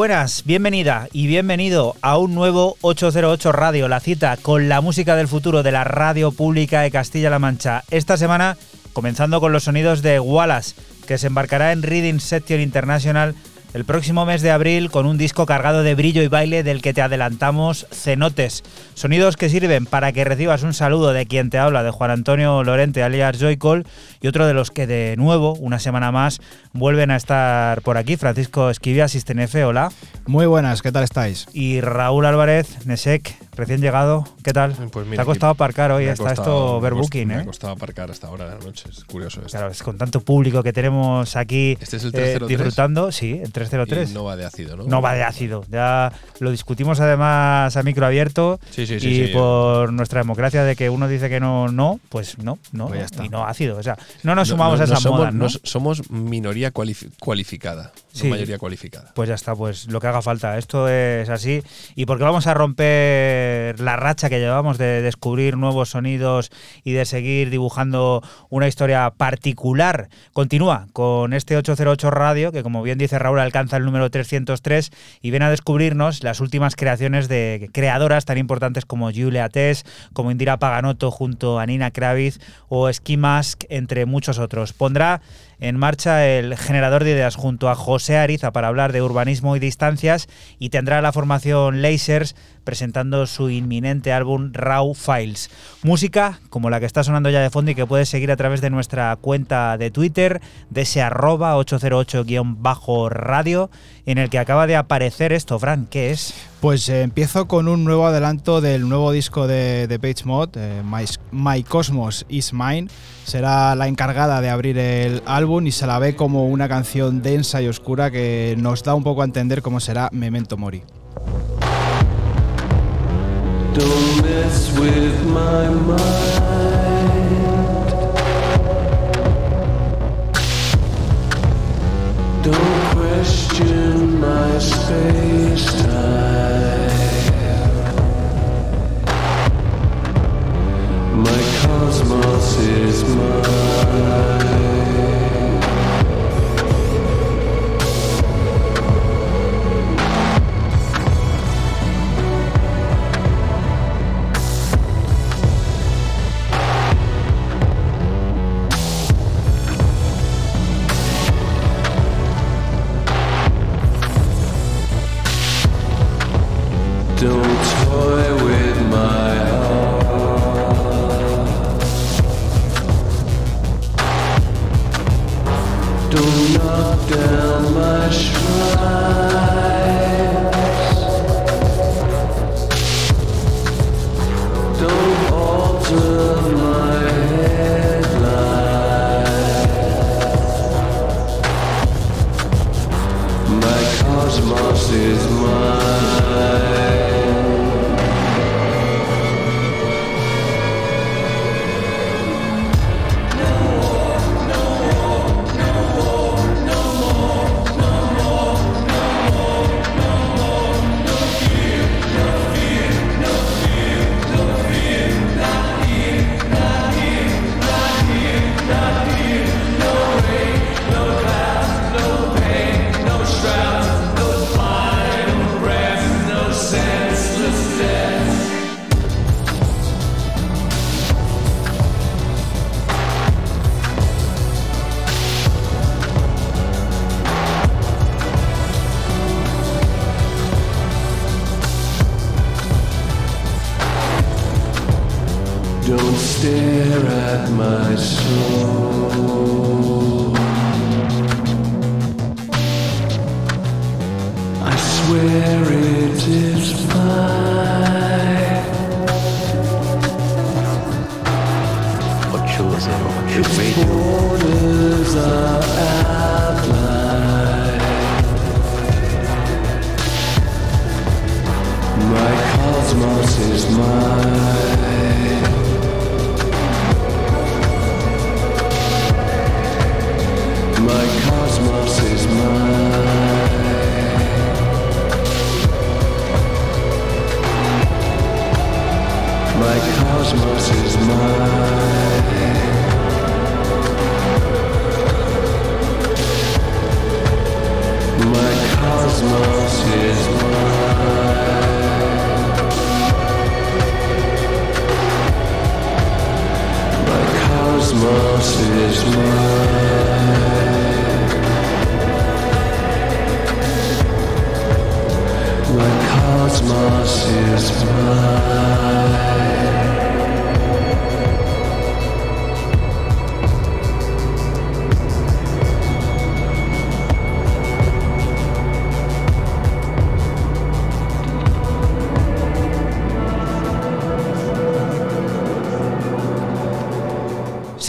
Buenas, bienvenida y bienvenido a un nuevo 808 Radio, la cita con la música del futuro de la radio pública de Castilla-La Mancha. Esta semana comenzando con los sonidos de Wallace, que se embarcará en Reading Section International el próximo mes de abril con un disco cargado de brillo y baile del que te adelantamos Cenotes. Sonidos que sirven para que recibas un saludo de quien te habla, de Juan Antonio Lorente alias Joycol, y otro de los que de nuevo, una semana más, vuelven a estar por aquí. Francisco Esquivia, Sistenefe, hola. Muy buenas, ¿qué tal estáis? Y Raúl Álvarez, Nesek, recién llegado, ¿qué tal? Pues te ha costado aparcar hoy, está esto overbooking, ¿eh? Me ha costado aparcar hasta ahora de la noche, es curioso esto. Claro, es con tanto público que tenemos aquí ¿Este es el 303? eh, disfrutando, sí, el 303. Y no va de ácido, ¿no? No va de ácido, ya lo discutimos además a micro abierto Sí, sí, sí, y por nuestra democracia de que uno dice que no, no, pues no, no, Pues ya está. y no ácido, o sea, no nos No- sumamos no- a no esas somos, modas, ¿no? no somos minoría cualifi- cualificada, Sí. mayoría cualificada. Pues ya está, pues lo que haga falta. Esto es así. Y porque vamos a romper la racha que llevamos de descubrir nuevos sonidos y de seguir dibujando una historia particular. Continúa con este 808 Radio, que como bien dice Raúl, alcanza el número 303 y viene a descubrirnos las últimas creaciones de creadoras tan importantes como Julia Tess, como Indira Paganotto junto a Nina Kravitz o Ski Mask, entre muchos otros. Pondrá en marcha el generador de ideas junto a José Ariza para hablar de urbanismo y distancias y tendrá la formación Lasers presentando su inminente álbum Raw Files. Música como la que está sonando ya de fondo y que puedes seguir a través de nuestra cuenta de Twitter, de ese arroba 808-radio, en el que acaba de aparecer esto, Fran, ¿qué es? Pues eh, empiezo con un nuevo adelanto del nuevo disco de, de Page Mod, eh, My, My Cosmos Is Mine. Será la encargada de abrir el álbum y se la ve como una canción densa y oscura que nos da un poco a entender cómo será Memento Mori. Don't mess with my mind. Don't question my space time. My cosmos is mine.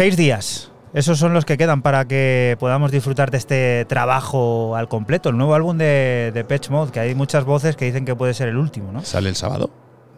Seis días. Esos son los que quedan para que podamos disfrutar de este trabajo al completo. El nuevo álbum de, de Patch Mode, que hay muchas voces que dicen que puede ser el último, ¿no? ¿Sale el sábado?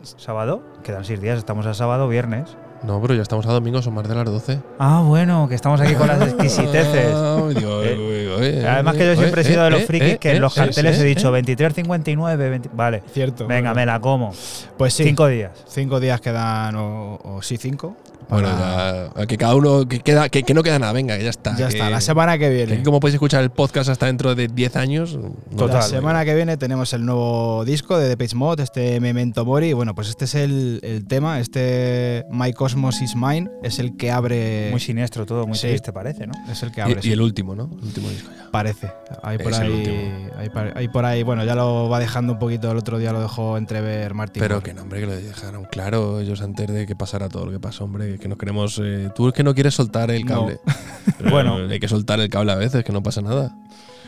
Sábado, quedan seis días, estamos a sábado, viernes. No, pero ya estamos a domingo, son más de las 12. Ah, bueno, que estamos aquí con las exquisiteces. Eh, uy, Además que yo siempre he eh, sido de los eh, frikis eh, que en eh, los eh, carteles eh, he dicho eh. 23.59, 20 vale. Cierto. Venga, me la como. Pues sí. Cinco días. Cinco días quedan, o, o sí, cinco. Bueno, que cada uno, que, queda, que, que no queda nada, venga, que ya está. ya está. La semana que que viene. como podéis escuchar el podcast hasta dentro de 10 años. Total. La semana que viene tenemos el nuevo disco de The Page Mode, este Memento Mori. Bueno, pues este es el, el tema, este My Cosmos is Mine, es el que abre. Muy siniestro todo, muy Sí. triste parece, ¿no? es el que abre. Y, sí. y el último, ¿no? El último disco ya. Parece. Hay por Es ahí. Hay, par- hay por ahí. Bueno, ya lo va dejando un poquito. El otro día lo dejó entrever Martín. Pero Mori. que no, hombre, que lo dejaron claro ellos antes de que pasara todo lo que pasó, hombre. Que no queremos. eh, tú es que no quieres soltar el No. cable. Pero Bueno. Hay que soltar el cable a veces, que no pasa nada.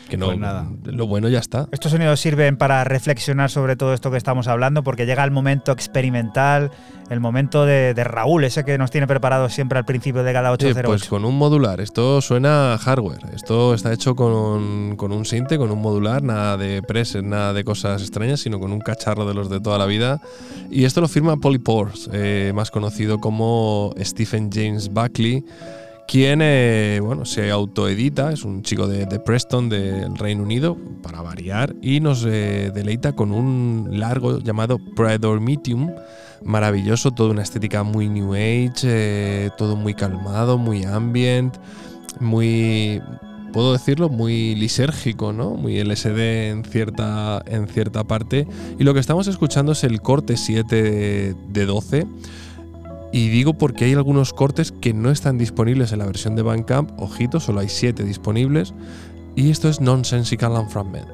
Que no. Pues nada. Lo bueno ya está. Estos sonidos sirven para reflexionar sobre todo esto que estamos hablando, porque llega el momento experimental, el momento de, de Raúl, ese que nos tiene preparado siempre al principio de cada Oye, 808. pues con un modular. Esto suena a hardware. Esto está hecho con, con un sinte, con un modular, nada de presets, nada de cosas extrañas, sino con un cacharro de los de toda la vida. Y esto lo firma Polypores, eh, más conocido como Stephen James Buckley, quien eh, bueno, se autoedita, es un chico de, Preston, del Reino Unido, para variar, y nos eh, deleita con un largo llamado Predormitium, maravilloso, toda una estética muy New Age, eh, todo muy calmado, muy ambient, muy, puedo decirlo, muy lisérgico, ¿no? Muy LSD en cierta, en cierta parte. Y lo que estamos escuchando es el corte 7 de 12. Y digo porque hay algunos cortes que no están disponibles en la versión de Bandcamp. Ojito, solo hay 7 disponibles. Y esto es Nonsensical and Fragment.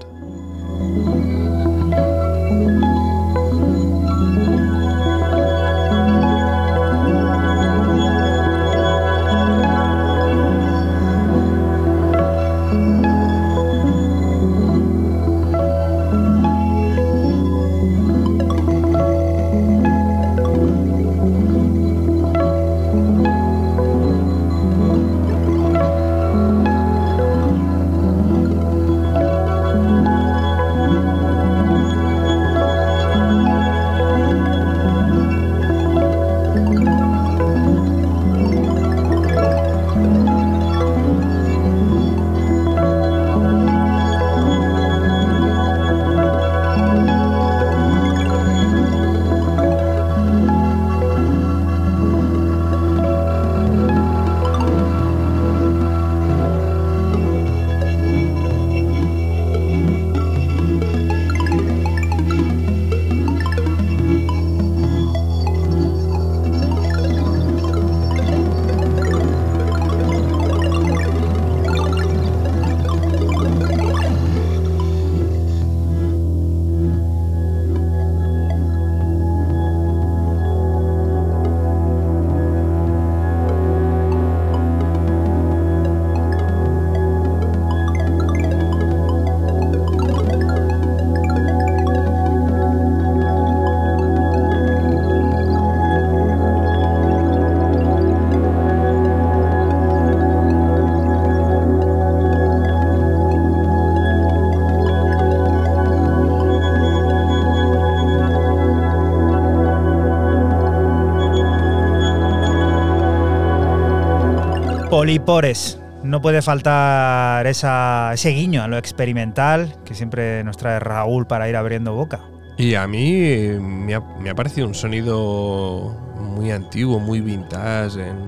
No puede faltar ese guiño a lo experimental que siempre nos trae Raúl para ir abriendo boca. Y a mí me ha, parecido un sonido muy antiguo, muy vintage en,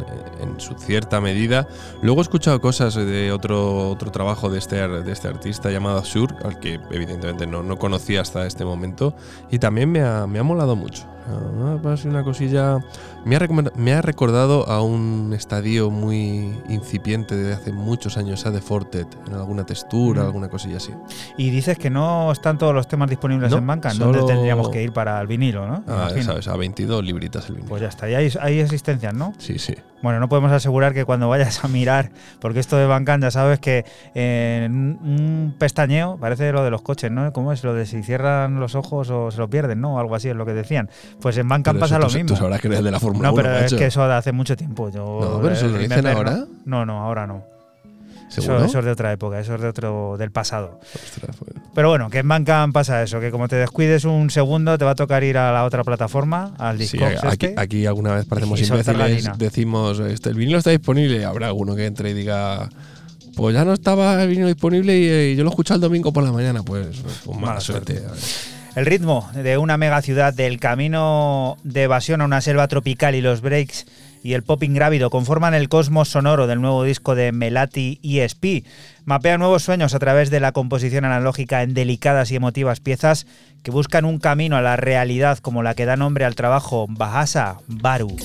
su cierta medida. Luego he escuchado cosas de otro, otro trabajo de este, de este artista llamado Azur, al que evidentemente no, no conocía hasta este momento, y también me ha, me ha molado mucho. Ah, una cosilla. Me ha, me ha recordado a un estadio muy incipiente de hace muchos años, esa de Fortet, en alguna textura, Mm. alguna cosilla así. Y dices que no están todos los temas disponibles No, en banca. solo- ¿Dónde tendríamos que ir para el vinilo, no? Ah, sabes, a 22 libritas el vinilo. Pues ya está, ya hay, hay existencias, ¿no? sí, sí. Bueno, no podemos asegurar que cuando vayas a mirar, porque esto de Bancan ya sabes que en un pestañeo parece lo de los coches, ¿no? ¿Cómo es? Lo de si cierran los ojos o se lo pierden, ¿no? Algo así es lo que decían. Pues en Bancan pasa lo mismo. Tú sabrás que eres de la Fórmula No, 1, pero es macho. que eso de hace mucho tiempo. Yo, No, pero eso el lo dicen ahora. No, no, ahora no. Eso, eso es de otra época, eso es de otro del pasado. Ostras, pues, Pero bueno, que en Bandcamp pasa eso, que como te descuides un segundo te va a tocar ir a la otra plataforma, al Sí, Discogs aquí, este. aquí alguna vez parecemos imbéciles, decimos, este, el vinilo está disponible, y habrá alguno que entre y diga, pues ya no estaba el vinilo disponible y, eh, yo lo escuché el domingo por la mañana, pues, pues mala, Mala suerte. suerte. El ritmo de una mega ciudad, del camino de evasión a una selva tropical y los breaks y el pop ingrávido conforman el cosmos sonoro del nuevo disco de Melati ESP. Mapea nuevos sueños a través de la composición analógica en delicadas y emotivas piezas que buscan un camino a la realidad como la que da nombre al trabajo Bahasa Baru.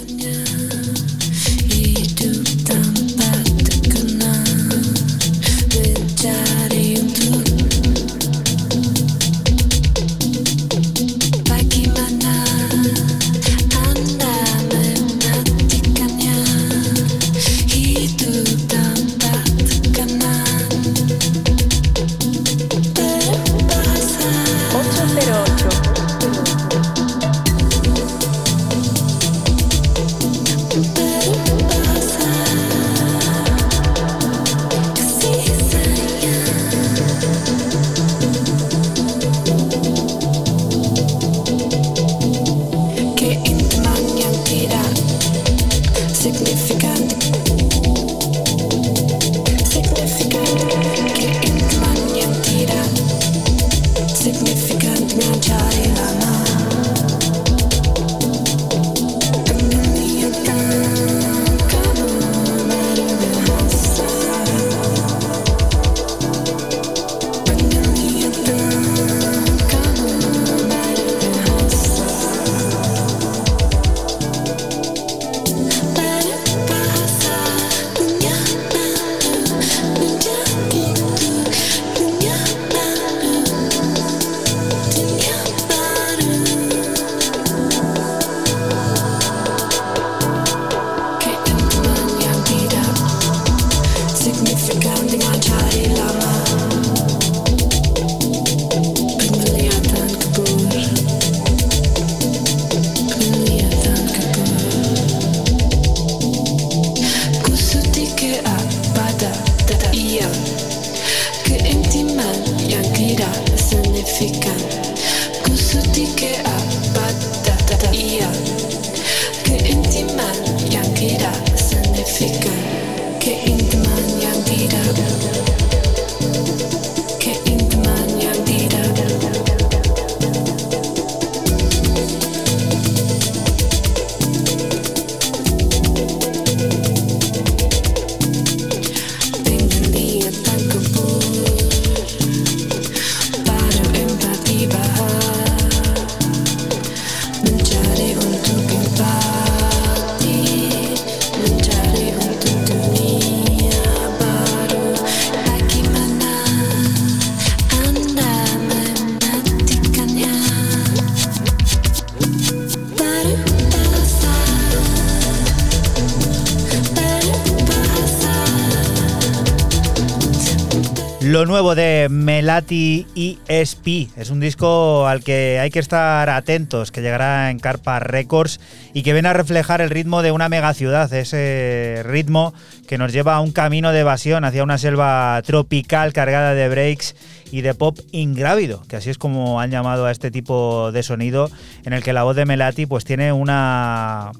Lo nuevo de Melati ESP es un disco al que hay que estar atentos, que llegará en Carpa Records y que viene a reflejar el ritmo de una megaciudad, ese ritmo que nos lleva a un camino de evasión hacia una selva tropical cargada de breaks y de pop ingrávido, que así es como han llamado a este tipo de sonido en el que la voz de Melati pues tiene una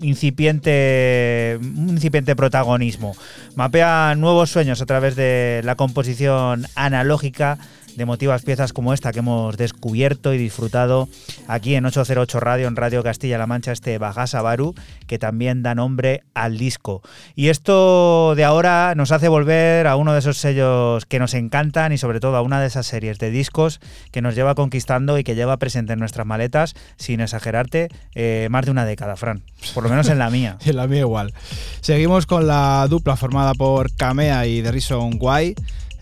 incipiente, incipiente protagonismo. Mapea nuevos sueños a través de la composición analógica de emotivas piezas como esta que hemos descubierto y disfrutado aquí en 808 Radio, en Radio Castilla-La Mancha, este Bagasa Baru, que también da nombre al disco. Y esto de ahora nos hace volver a uno de esos sellos que nos encantan y sobre todo a una de esas series de discos que nos lleva conquistando y que lleva presente en nuestras maletas, sin exagerarte, eh, más de una década, Fran. Por lo menos en la mía. En la mía igual. Seguimos con la dupla formada por Kamea y The Reason Why,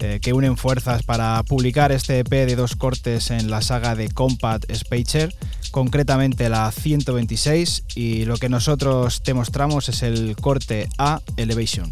eh, que unen fuerzas para publicar este EP de dos cortes en la saga de Compact Spacer, concretamente la 126, y lo que nosotros te mostramos es el corte A Elevation.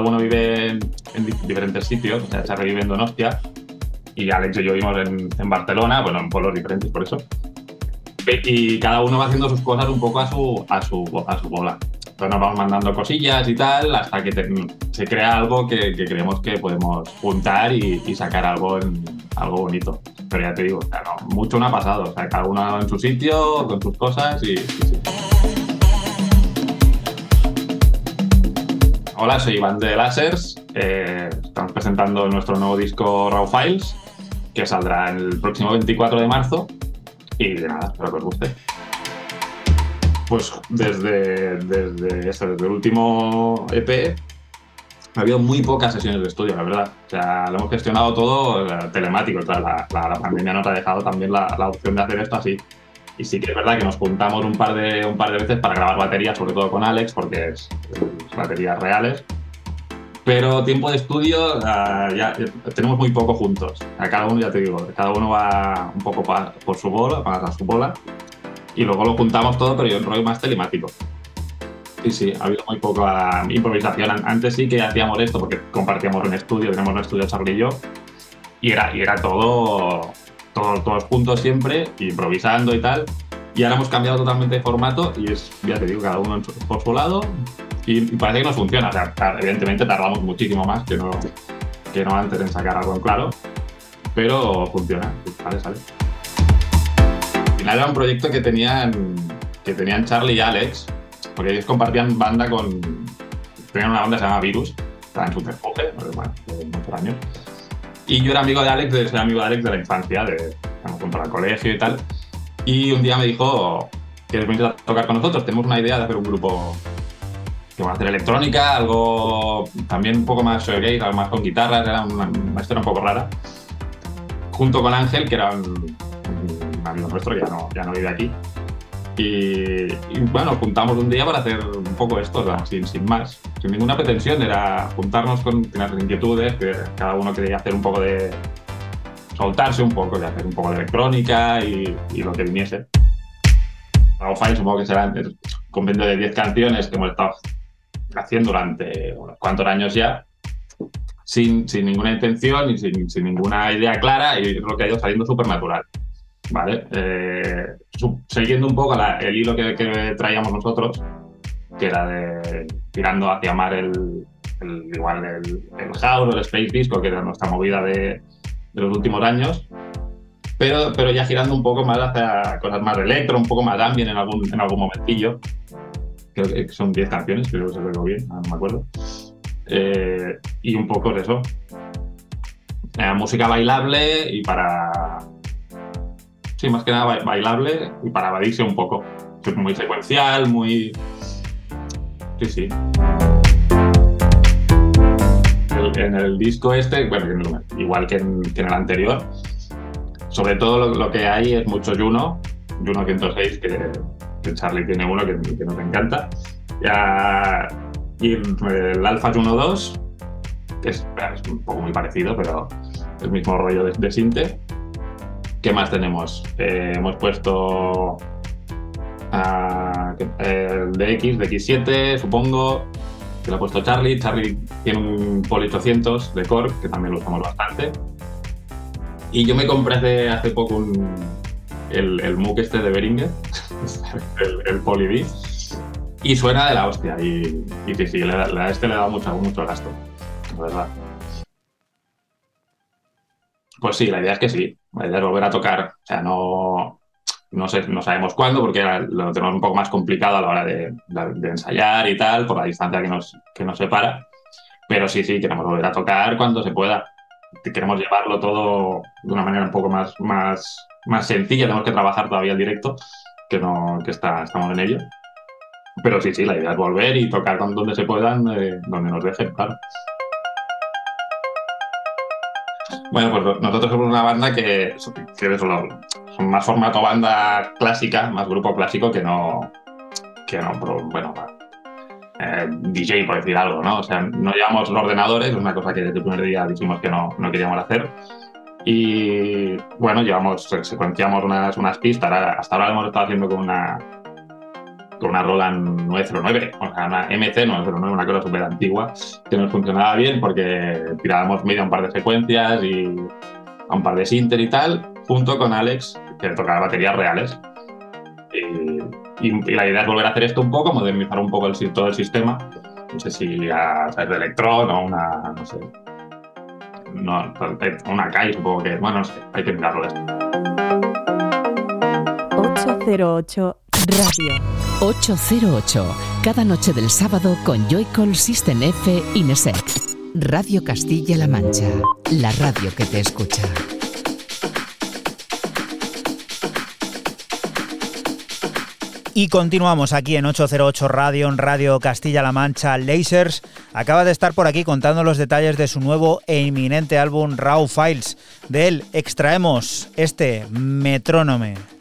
Cada, uno vive en, en di- diferentes sitios. O sea, Charlie vive en Donostia y Alex y yo vivimos en, en Barcelona, bueno, en pueblos diferentes por eso. y cada uno va haciendo sus cosas un poco a su, a su, a su bola. Entonces nos vamos mandando cosillas y tal hasta que te- se crea algo que, que creemos que podemos juntar y, y sacar algo, en- algo bonito. Pero ya te digo, o sea, no, mucho no ha pasado. O sea, cada uno en su sitio, con sus cosas y, y Hola, soy Iván de Lasers. Eh, estamos presentando nuestro nuevo disco Raw Files, que saldrá el próximo 24 de marzo. Y de nada, espero que os guste. Pues desde, desde, eso, desde el último EP ha habido muy pocas sesiones de estudio, la verdad. O sea, lo hemos gestionado todo eh, telemático. Claro, la, la- la pandemia nos ha dejado también la, la opción de hacer esto así. Y sí que es verdad que nos juntamos un par de, un par de veces para grabar baterías, sobre todo con Alex, porque es, es baterías reales. Pero tiempo de estudio ah, ya, ya tenemos muy poco juntos. A cada uno, ya te digo, cada uno va un poco por su bola, para su bola. Y luego lo juntamos todo, pero yo en rollo más telemático. Sí, sí, ha habido muy poca improvisación. An- Antes sí que hacíamos esto porque compartíamos un estudio, tenemos un estudio Charlie y yo. Y era, y era todo, todo- todos juntos siempre, improvisando y tal. Y ahora hemos cambiado totalmente de formato y es, ya te digo, cada uno por su lado. Y, parece que nos funciona. O sea, evidentemente tardamos muchísimo más que no, que no antes en sacar algo en claro. Pero funciona. Al final era un proyecto que tenían, que tenían Charlie y Alex, porque ellos compartían banda con. Tenían una banda que se llama Virus, estaba en su despoje, bueno, de muchos años. Y yo era amigo de Alex, de, soy amigo de Alex de la infancia, de juntos al colegio y tal. Y un día me dijo, ¿quieres venir a tocar con nosotros? Tenemos una idea de hacer un grupo que va a hacer electrónica, algo también un poco más shoegaze, algo más con guitarras, era una, historia un poco rara. Junto con Ángel, que era un, un amigo nuestro ya no, ya no vive aquí. Y, y, bueno, juntamos un día para hacer un poco esto, sin, sin más, sin ninguna pretensión, era juntarnos con tener inquietudes, que cada uno quería hacer un poco de. soltarse un poco, de hacer un poco de electrónica y, y lo que viniese. File supongo que será un compendio de 10 canciones que hemos estado haciendo durante unos cuantos años ya, sin, sin ninguna intención y sin, sin ninguna idea clara, y es lo que ha ido saliendo súper natural. ¿Vale? Eh, siguiendo un poco la- el hilo que, que traíamos nosotros, que era de tirando hacia mar el, el- igual el, el house o el space disco, que era nuestra movida de, de los últimos años, pero, pero ya girando un poco más hacia cosas más electro, un poco más ambient en algún, en algún momentillo. Creo que son 10 canciones, creo que se lo bien, no me acuerdo. Eh, y un poco de eso. Eh, música bailable y para. Sí, más que nada ba- bailable y para evadirse un poco. Muy secuencial, muy. Sí, sí. En el disco este, bueno, igual que en, el anterior, sobre todo lo, que hay es mucho Juno, Juno 106, que, que Charlie tiene uno que, que nos encanta. Ya, y el Alpha Juno 2, que es, es un poco muy parecido, pero el mismo rollo de, de Sinte. ¿Qué más tenemos? Eh, hemos puesto el DX, DX7, supongo, que lo ha puesto Charlie. Charlie tiene un Poly 800 de Korg, que también lo usamos bastante. Y yo me compré hace, poco un, el, el este de Behringer, el, el y suena de la hostia. Y, sí, sí, da- a este le dado mucho, mucho gasto, la verdad. Pues sí, la idea es que sí. La idea es volver a tocar. O sea, no, no, sé, no sabemos cuándo, porque lo tenemos un poco más complicado a la hora de, ensayar y tal, por la distancia que nos, que nos separa. Pero sí, sí, queremos volver a tocar cuando se pueda. Queremos llevarlo todo de una manera un poco más, más, más sencilla. Tenemos que trabajar todavía el directo, que, no, que está, estamos en ello. Pero sí, sí, la idea es volver y tocar donde se puedan, eh, donde nos dejen, claro. Bueno, pues nosotros somos una banda que, que son más formato banda clásica, más grupo clásico que no, que no, bueno, eh, DJ por decir algo, ¿no? O sea, no llevamos los ordenadores, es una cosa que desde el primer día dijimos que no, no queríamos hacer. Y bueno, llevamos, secuenciamos unas, unas pistas, hasta ahora lo hemos estado haciendo con una, con una Roland 909, o sea, una MC 909, una cosa súper antigua, que nos funcionaba bien porque tirábamos medio a un par de secuencias y a un par de sinter y tal, junto con Alex, que tocaba baterías reales. Y, la idea es volver a hacer esto un poco, modernizar un poco el, todo el sistema. No sé si a través de Electron o una, no sé, no, una CAI, supongo que, bueno, no sé, hay que mirarlo esto. 808 Radio. 808, cada noche del sábado con Joycall System F Inesec. Radio Castilla-La Mancha, la radio que te escucha. Y continuamos aquí en 808 Radio, en Radio Castilla-La Mancha Lasers. Acaba de estar por aquí contando los detalles de su nuevo e inminente álbum Raw Files. De él extraemos este metrónome.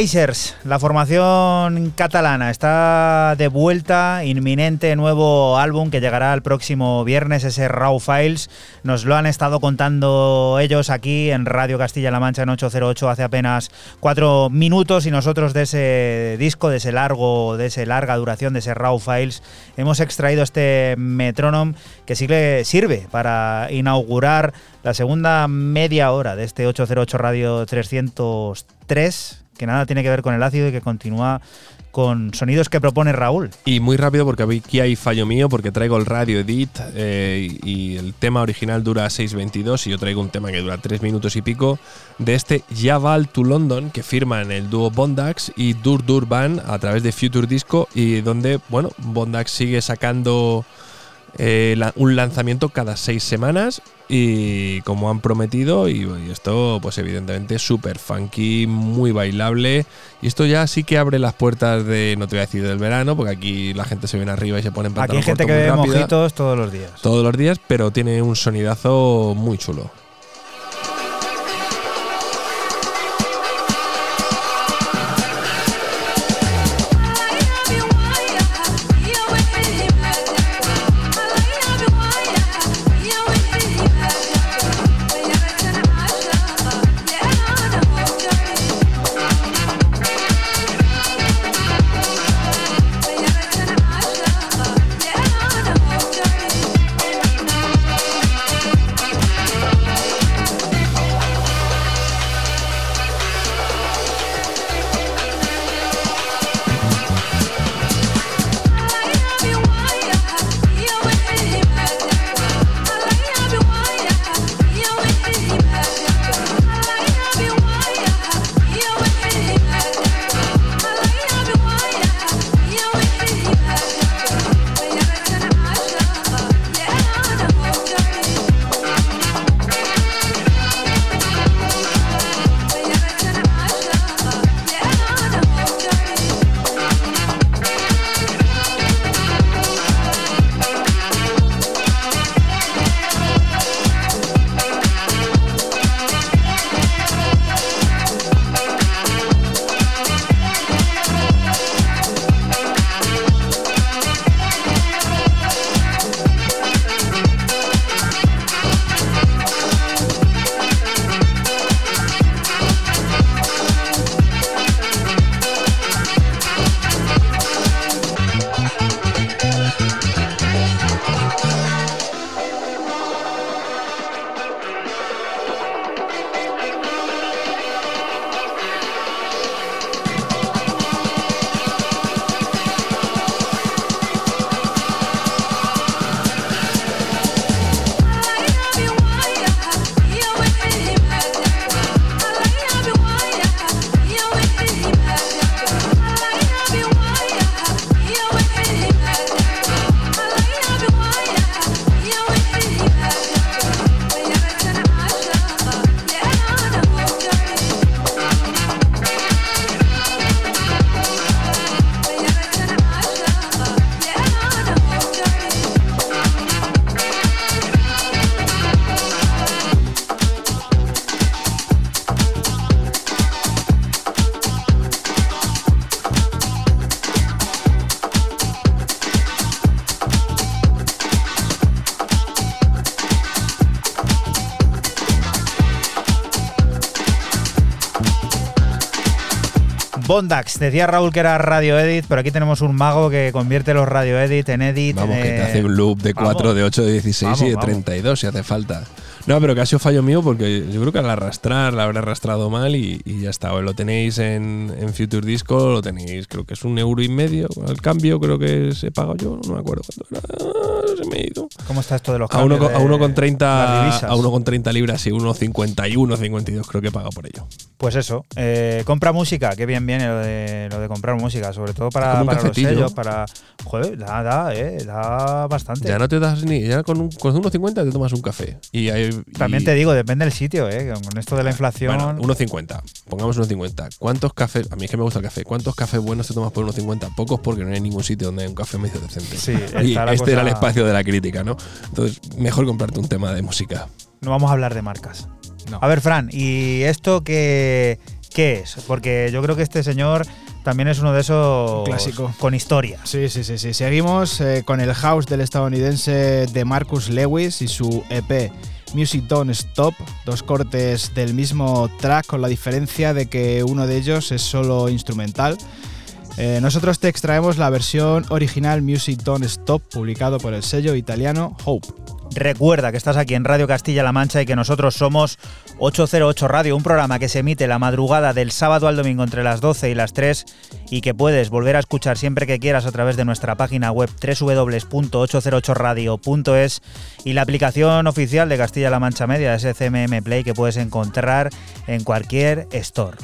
Lasers, la formación catalana, está de vuelta, inminente nuevo álbum que llegará el próximo viernes, ese Raw Files. Nos lo han estado contando ellos aquí en Radio Castilla-La Mancha en 808 hace apenas cuatro minutos y nosotros de ese disco, de ese largo, de ese larga duración, de ese Raw Files, hemos extraído este metrónomo que sirve, sirve para inaugurar la segunda media hora de este 808 Radio 303 que nada tiene que ver con el ácido y que continúa con sonidos que propone Raúl. Y muy rápido porque aquí hay fallo mío porque traigo el radio edit eh, y el tema original dura 6.22 y yo traigo un tema que dura 3 minutos y pico de este Yaval to London que firman el dúo Bondax y Dur Dur Band a través de Future Disco y donde, bueno, Bondax sigue sacando eh, la- un lanzamiento cada seis semanas y como han prometido y, y esto pues evidentemente súper funky, muy bailable y esto ya sí que abre las puertas de, no te voy a decir del verano, porque aquí la gente se viene arriba y se pone en Aquí hay gente corto que bebe mojitos todos los días. todos los días, pero tiene un sonidazo muy chulo. Bondax, decía Raúl que era radio edit, pero aquí tenemos un mago que convierte los radio edit en edit. Vamos, que te hace un loop de vamos. 4, de 8, de 16 Vamos, y de vamos. 32 si hace falta. No, pero que ha sido fallo mío porque yo creo que al arrastrar la habré arrastrado mal y, y ya está. O lo tenéis en, en Future Disco, lo tenéis, creo que es un euro y medio. Al cambio creo que se pago yo, no me acuerdo cuánto era. ¿Cómo está esto de los A uno, cambios a uno con las 30 divisas? a uno con 30 libras y uno 51, 52 creo que he pagado por ello. Pues eso, eh, compra música, qué bien viene lo de, lo de comprar música, sobre todo para, para los sellos, para... Joder, da, da, eh, da bastante. Ya no te das ni, ya con, un, con 1,50 te tomas un café. Y hay- También te digo, depende del sitio, eh, con esto de la inflación... Bueno, 1,50. Pongamos 1,50. ¿Cuántos cafés? A mí es que me gusta el café. ¿Cuántos cafés buenos te tomas por 1,50? Pocos porque no hay ningún sitio donde hay un café medio decente. Sí, y este era el espacio de la crítica, ¿no? Entonces, mejor comprarte un tema de música. No vamos a hablar de marcas. No. A ver, Fran, ¿y esto qué, ¿qué es? Porque yo creo que este señor también es uno de esos clásico. con historia. Sí, sí, sí, sí. Seguimos eh, con el house del estadounidense de Marcus Lewis y su EP Music Don't Stop, dos cortes del mismo track con la diferencia de que uno de ellos es solo instrumental. Eh, nosotros te extraemos la versión original Music Don't Stop, publicado por el sello italiano Hope. Recuerda que estás aquí en Radio Castilla-La Mancha y que nosotros somos 808 Radio, un programa que se emite la madrugada del sábado al domingo entre las 12 y las 3 y que puedes volver a escuchar siempre que quieras a través de nuestra página web www.808radio.es y la aplicación oficial de Castilla-La Mancha Media, SCMM Play, que puedes encontrar en cualquier store.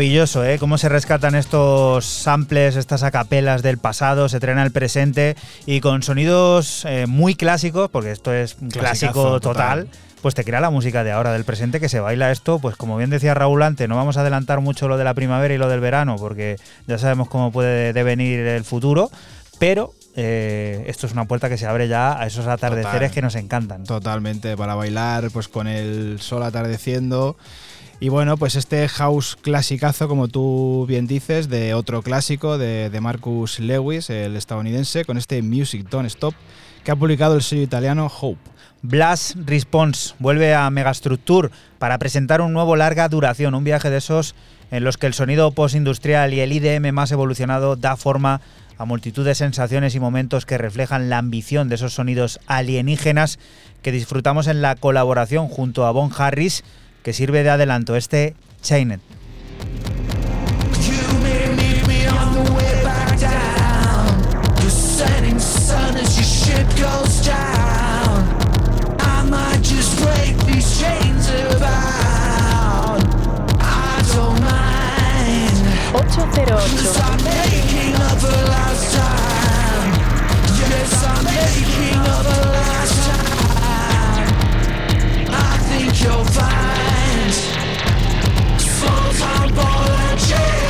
Maravilloso, ¿eh? Cómo se rescatan estos samples, estas acapelas del pasado, se traen al presente y con sonidos eh, muy clásicos, porque esto es un clásico total. total, pues te crea la música de ahora, del presente, que se baila esto, pues como bien decía Raúl antes, no vamos a adelantar mucho lo de la primavera y lo del verano, porque ya sabemos cómo puede devenir el futuro, pero eh, esto es una puerta que se abre ya a esos atardeceres Total. que nos encantan. Totalmente, para bailar pues con el sol atardeciendo. Y bueno, pues este house clasicazo, como tú bien dices, de otro clásico de, Marcus Lewis, el estadounidense, con este Music Don't Stop, que ha publicado el sello italiano Hope. Blast Response vuelve a Megastructure para presentar un nuevo larga duración, un viaje de esos en los que el sonido postindustrial y el IDM más evolucionado da forma a multitud de sensaciones y momentos que reflejan la ambición de esos sonidos alienígenas que disfrutamos en la colaboración junto a Bon Harris, que sirve de adelanto este Chained. You may meet me on the way back down. The setting sun as your ship goes down. I might just break these chains about. I don't mind. 808. Cause I'm making up a last time. Yes, I'm making up a think you'll find. Small town ball and chain.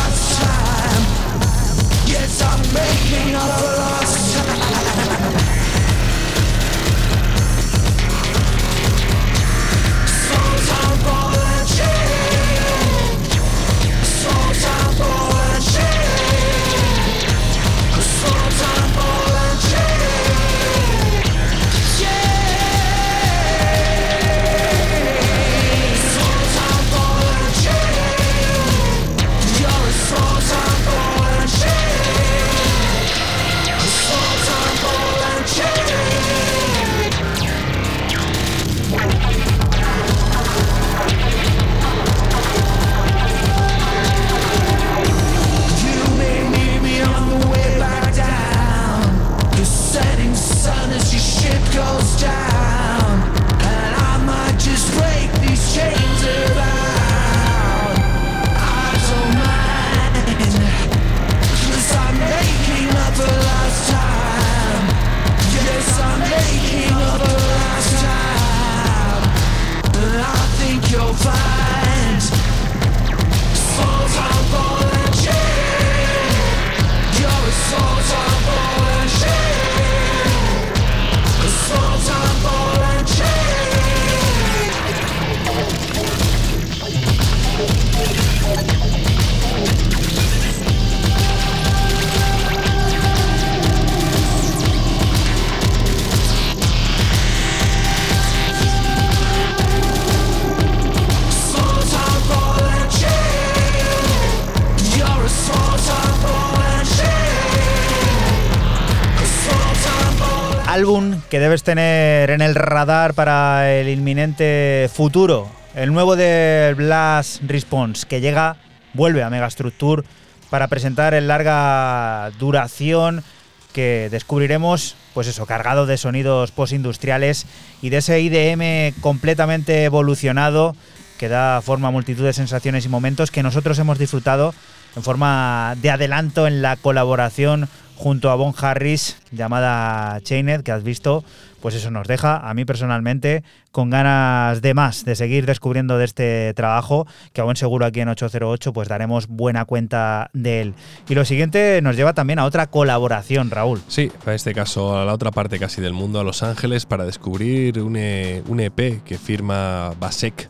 que debes tener en el radar para el inminente futuro. El nuevo de Blast Response que llega, vuelve a Megastructure para presentar en larga duración que descubriremos, pues eso, cargado de sonidos postindustriales y de ese IDM completamente evolucionado que da forma a multitud de sensaciones y momentos que nosotros hemos disfrutado en forma de adelanto en la colaboración junto a Bon Harris llamada Chained, que has visto, pues eso nos deja a mí personalmente con ganas de más, de seguir descubriendo de este trabajo, que aún seguro aquí en 808 pues daremos buena cuenta de él. Y lo siguiente nos lleva también a otra colaboración, Raúl. Sí, para este caso a la otra parte casi del mundo, a Los Ángeles, para descubrir un, E- un EP que firma Basek,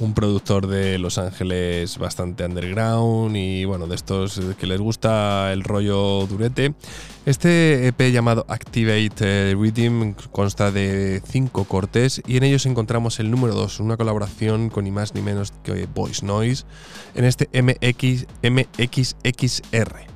un productor de Los Ángeles bastante underground y bueno, de estos que les gusta el rollo durete. Este EP llamado Activate eh, Rhythm consta de cinco cortes y en ellos encontramos el número 2, una colaboración con ni más ni menos que Voice Noise en este MX, MXXR.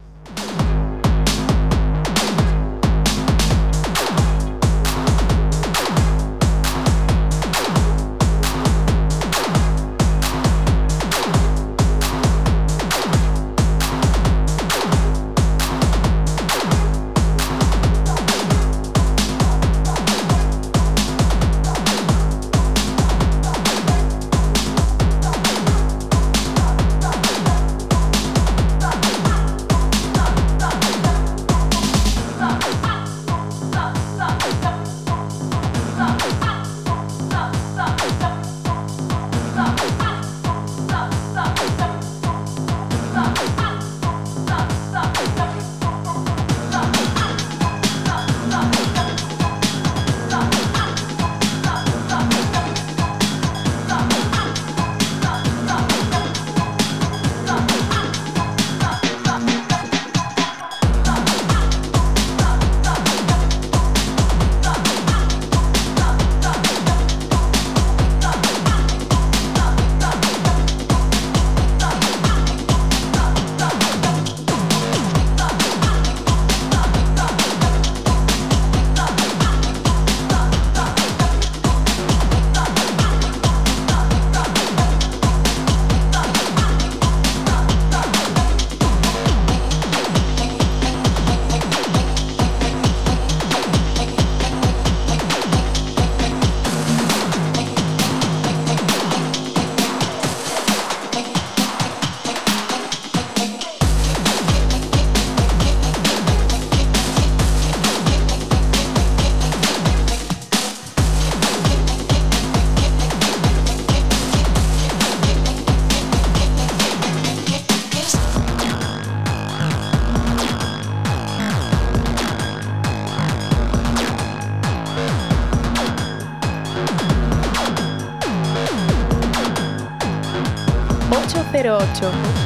808.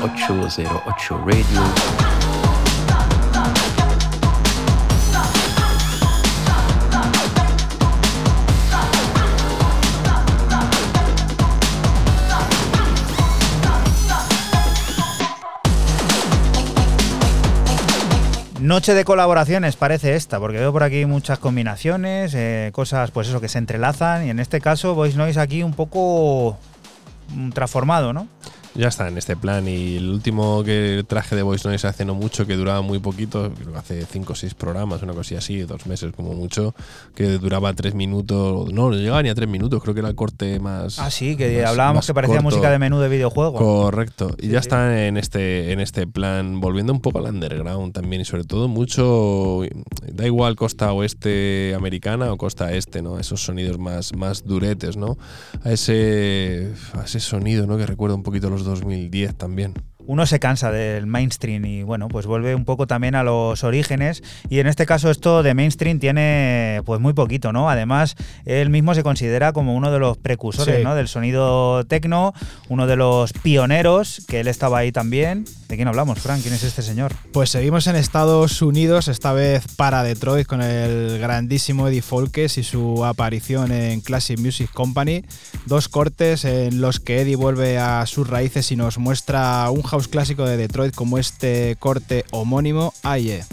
Ocho zero ocho Radio. Noche de colaboraciones parece esta, porque veo por aquí muchas combinaciones, eh, cosas pues eso que se entrelazan y en este caso Voice Noise aquí un poco mm, transformado, ¿no? Ya está en este plan y el último que traje de Voice Noise hace no mucho, que duraba muy poquito, hace 5 o 6 programas, una cosilla así, dos meses como mucho, que duraba 3 minutos, no, no llegaba ni a 3 minutos, creo que era el corte más... Ah, sí, que más- hablábamos más que parecía corto. música de menú de videojuego. Correcto. Y Sí, ya sí. está en este, en este plan, volviendo un poco al underground también, y sobre todo mucho, da igual costa oeste americana o costa este, ¿no? Esos sonidos más, más duretes, ¿no? A ese, a ese sonido, ¿no? Que recuerda un poquito los 2010 también. Uno se cansa del mainstream y bueno, pues vuelve un poco también a los orígenes y en este caso esto de mainstream tiene pues muy poquito, ¿no? Además, él mismo se considera como uno de los precursores, Sí. ¿no? Del sonido tecno, uno de los pioneros, que él estaba ahí también. ¿De quién hablamos, Frank? ¿Quién es este señor? Pues seguimos en Estados Unidos, esta vez para Detroit, con el grandísimo Eddie Folkes y su aparición en Classic Music Company. Dos cortes en los que Eddie vuelve a sus raíces y nos muestra un house clásico de Detroit como este corte homónimo, Aye.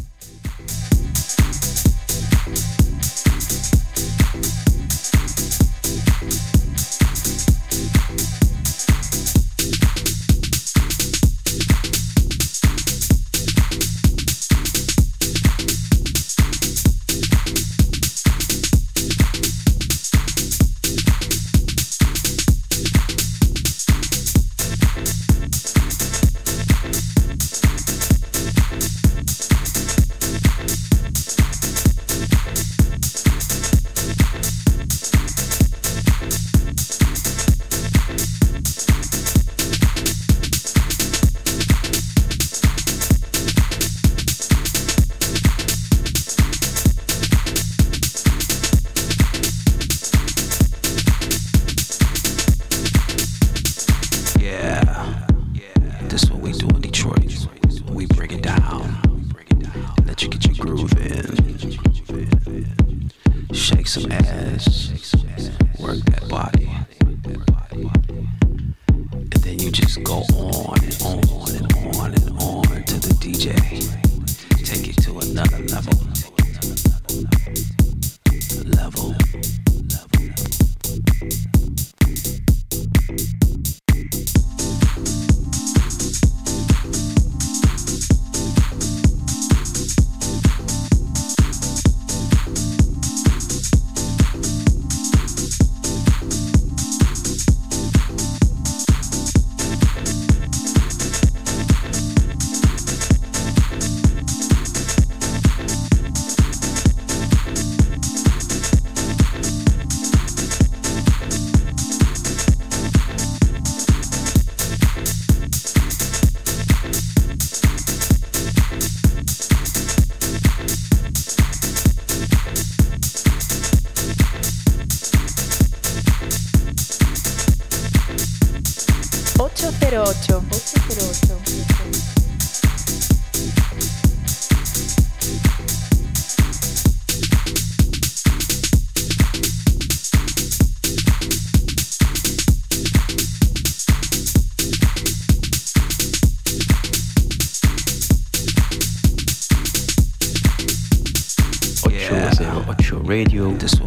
Radio. This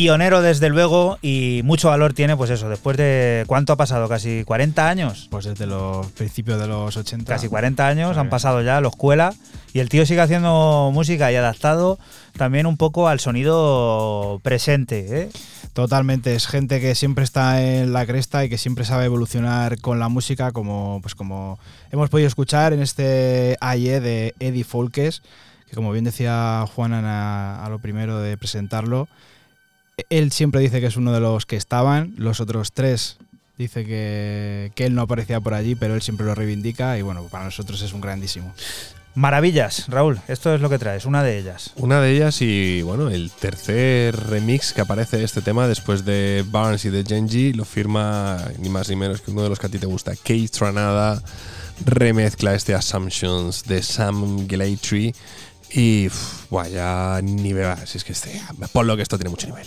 pionero desde luego y mucho valor tiene, pues eso, después de cuánto ha pasado, casi 40 años. Pues desde los principios de los 80. Casi 40 años Sí. han pasado ya, lo escuela. Y el tío sigue haciendo música y adaptado también un poco al sonido presente. ¿eh? Totalmente, es gente que siempre está en la cresta y que siempre sabe evolucionar con la música, como, pues como hemos podido escuchar en este AIE de Eddie Folkes, que como bien decía Juan a, a lo primero de presentarlo, él siempre dice que es uno de los que estaban, los otros tres dice que, que él no aparecía por allí, pero él siempre lo reivindica y bueno, para nosotros es un grandísimo. Maravillas, Raúl, esto es lo que traes, una de ellas. Una de ellas y bueno, el tercer remix que aparece de este tema después de Barnes y de Genji lo firma ni más ni menos que uno de los que a ti te gusta, Kate Tranada, remezcla este Assumptions de Sam Glatry y uf, buah, ya ni si es que este, por lo que esto tiene mucho nivel.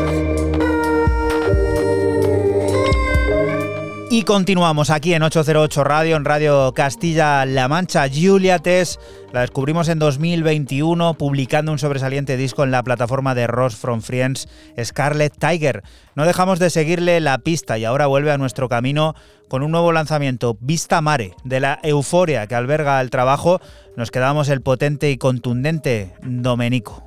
Y continuamos aquí en 808 Radio, en Radio Castilla-La Mancha. Julia Tess la descubrimos en 2021 publicando un sobresaliente disco en la plataforma de Ross from Friends, Scarlet Tiger. No dejamos de seguirle la pista y ahora vuelve a nuestro camino con un nuevo lanzamiento, Vista Mare, de la euforia que alberga el trabajo. Nos quedamos el potente y contundente Domenico.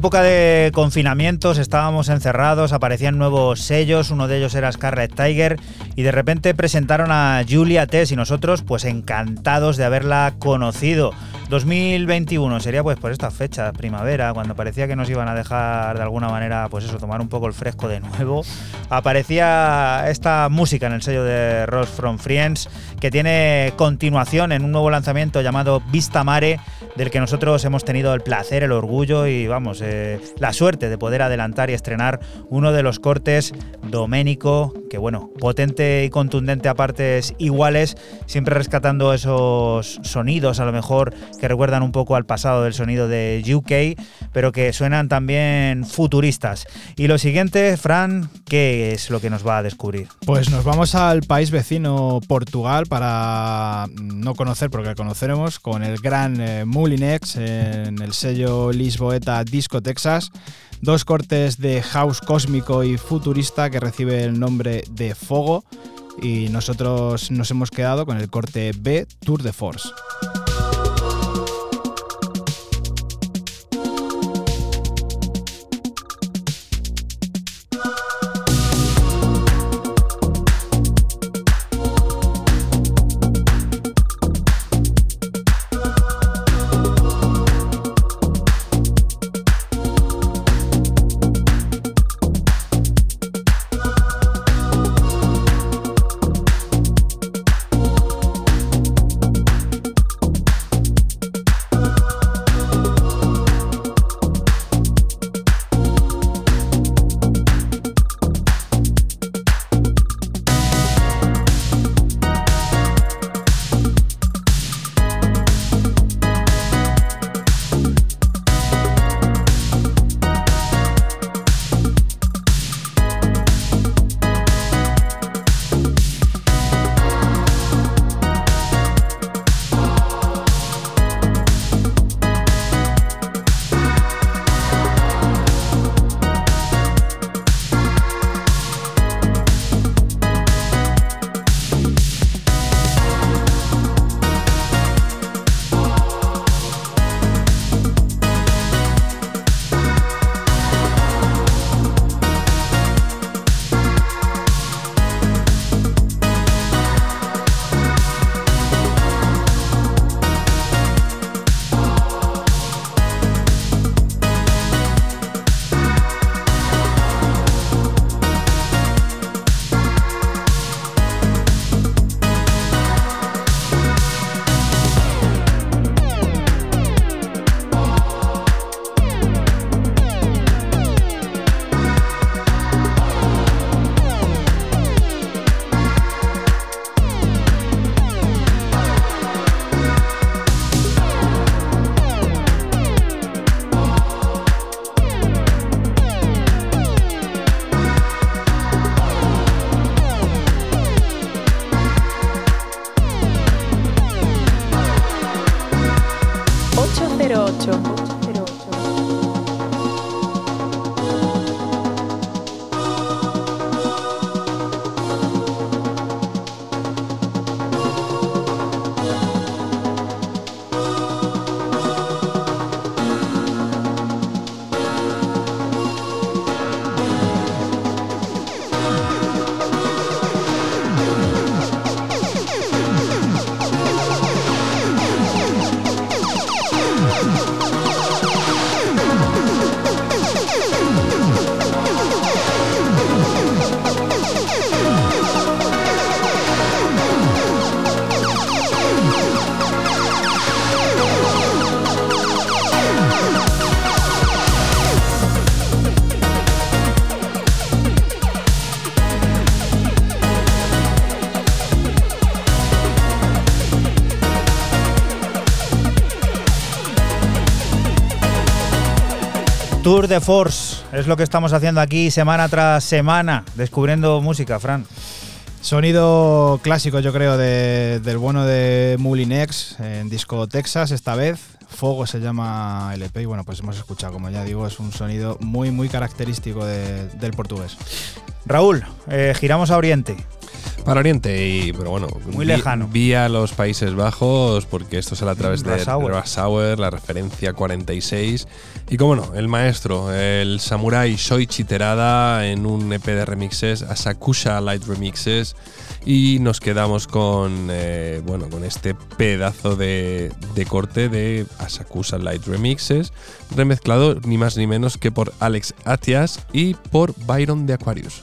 Época de confinamientos, estábamos encerrados, aparecían nuevos sellos, uno de ellos era Scarlet Tiger y de repente presentaron a Julia Tess y nosotros pues encantados de haberla conocido. 2021 sería pues por esta fecha, primavera, cuando parecía que nos iban a dejar de alguna manera pues eso, tomar un poco el fresco de nuevo. Aparecía esta música en el sello de Ross from Friends que tiene continuación en un nuevo lanzamiento llamado Vista Mare del que nosotros hemos tenido el placer, el orgullo y vamos, eh, la suerte de poder adelantar y estrenar uno de los cortes Doménico, que bueno, potente y contundente a partes iguales, siempre rescatando esos sonidos a lo mejor que recuerdan un poco al pasado del sonido de UK, pero que suenan también futuristas. Y lo siguiente, Fran, ¿qué es lo que nos va a descubrir? Pues nos vamos al país vecino Portugal para no conocer, porque conoceremos con el gran eh, Mulinex en el sello Lisboeta Disco Texas. Dos cortes de house cósmico y futurista que recibe el nombre de Fogo. Y nosotros nos hemos quedado con el corte B Tour de Force. Tour de Force es lo que estamos haciendo aquí semana tras semana, descubriendo música, Fran. Sonido clásico, yo creo, de- del bueno de Mulinex en disco Texas esta vez. Fuego se llama LP y bueno, pues hemos escuchado, como ya digo, es un sonido muy, muy característico de- del portugués. Raúl, eh, giramos a Oriente. Para Oriente, y, pero bueno, Muy vi- lejano. Vía los Países Bajos, porque esto sale a través de Hour, la referencia 46. Y como no, el maestro, el samurai Shoichi Terada en un EP de remixes, Asakusha Light Remixes. Y nos quedamos con, eh, bueno, con este pedazo de, de corte de Asakusa Light Remixes, remezclado ni más ni menos que por Alex Atias y por Byron de Aquarius.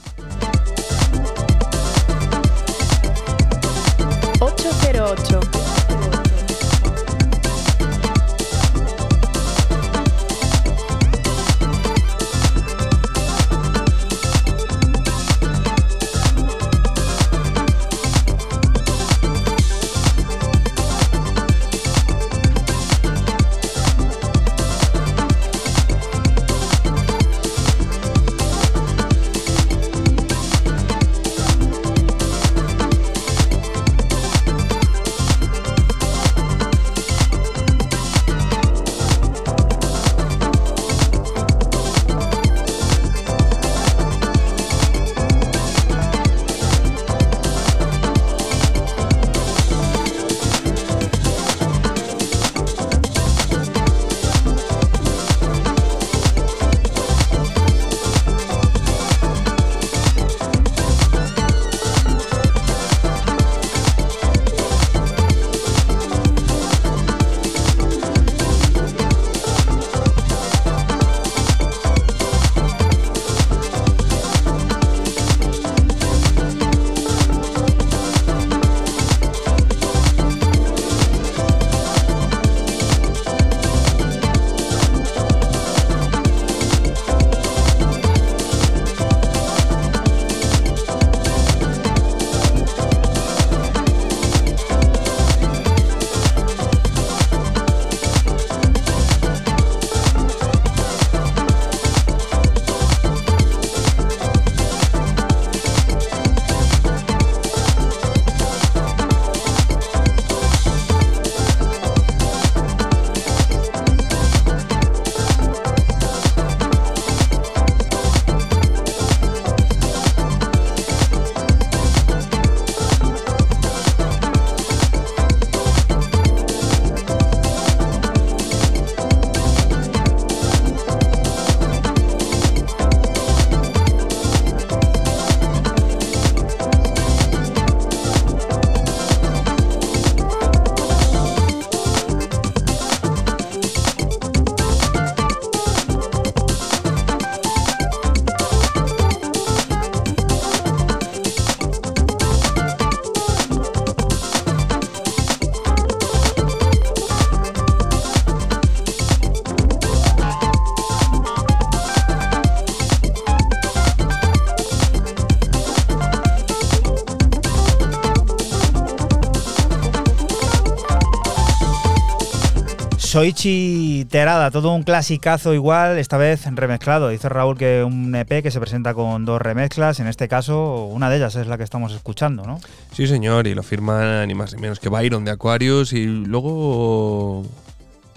Soichi Terada, todo un clasicazo igual, esta vez remezclado. Dice Raúl que un EP que se presenta con dos remezclas, en este caso una de ellas es la que estamos escuchando, ¿no? Sí, señor, y lo firma ni más ni menos que Byron de Aquarius y luego.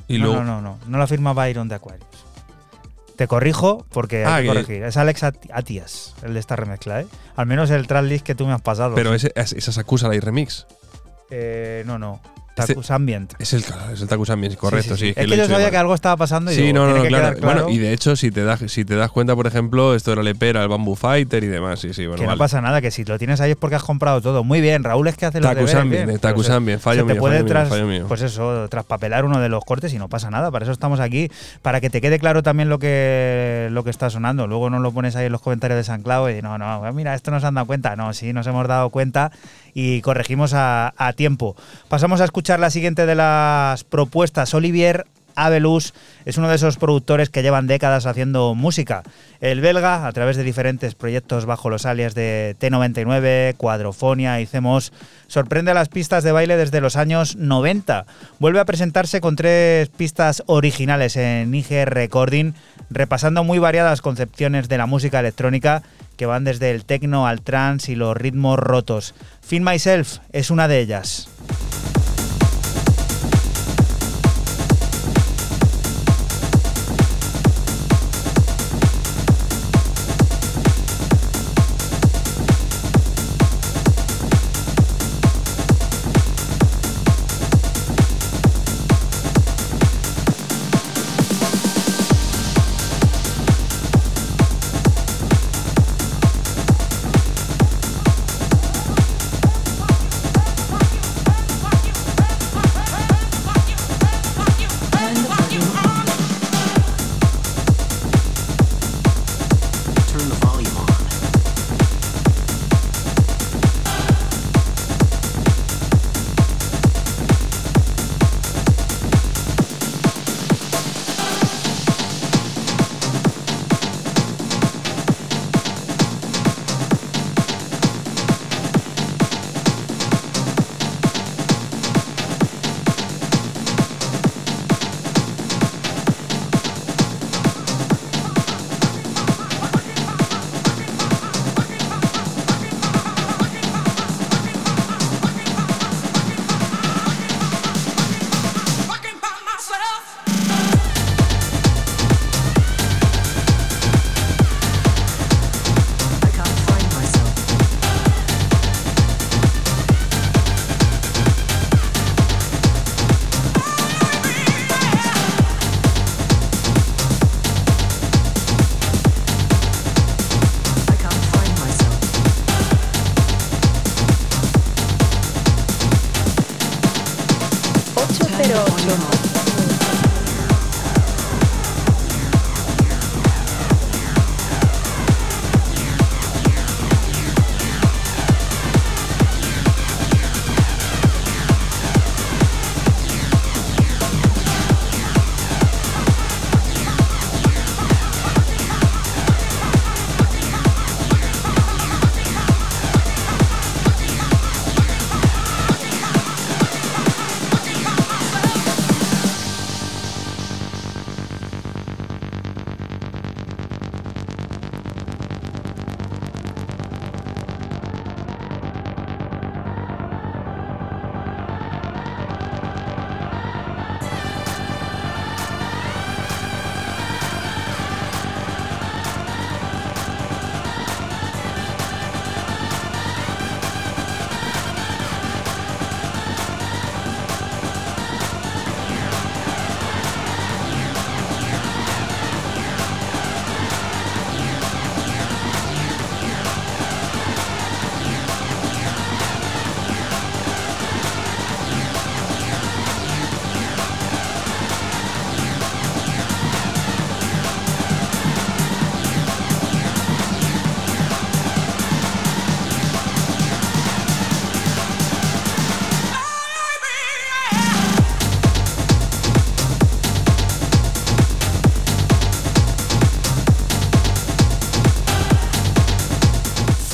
Y no, luego. no, no, no, no la firma Byron de Aquarius. Te corrijo porque Ah, hay que que- corregir. Es Alex At- Atias, el de esta remezcla, ¿eh? Al menos el tracklist que tú me has pasado. Pero ese, es- esa Sakusa Light Remix. Eh, no, no. Tacus Ambient. Es el, es el Takus Ambient, correcto, sí. Es lo que yo sabía que algo estaba pasando y Sí, digo, no, no, no, que claro. quedar claro Bueno, y de hecho, si te, das, si te das cuenta, por ejemplo, esto era el EP, era el Bamboo Fighter y demás. Sí, sí, bueno, que no pasa nada, que si lo tienes ahí es porque has comprado todo. Muy bien, Raúl es que hace los Tacus Ambient, bien. Tacus se- Ambient, fallo mío, puede fallo mío, tras- fallo mío. Pues eso, traspapelar uno de los cortes y no pasa nada. Para eso estamos aquí, para que te quede claro también lo que, lo que está sonando. Luego no lo pones ahí en los comentarios de San Clau y no, no, mira, esto no se han dado cuenta. No, sí, nos hemos dado cuenta y corregimos a, a tiempo. Pasamos a escuchar la siguiente de las propuestas. Olivier Abelus es uno de esos productores que llevan décadas haciendo música. El belga, a través de diferentes proyectos bajo los alias de T99, Cuadrofonia y Cemos, sorprende a las pistas de baile desde los años 90. Vuelve a presentarse con tres pistas originales en IG Recording, repasando muy variadas concepciones de la música electrónica que van desde el techno al trance y los ritmos rotos. Feel Myself es una de ellas.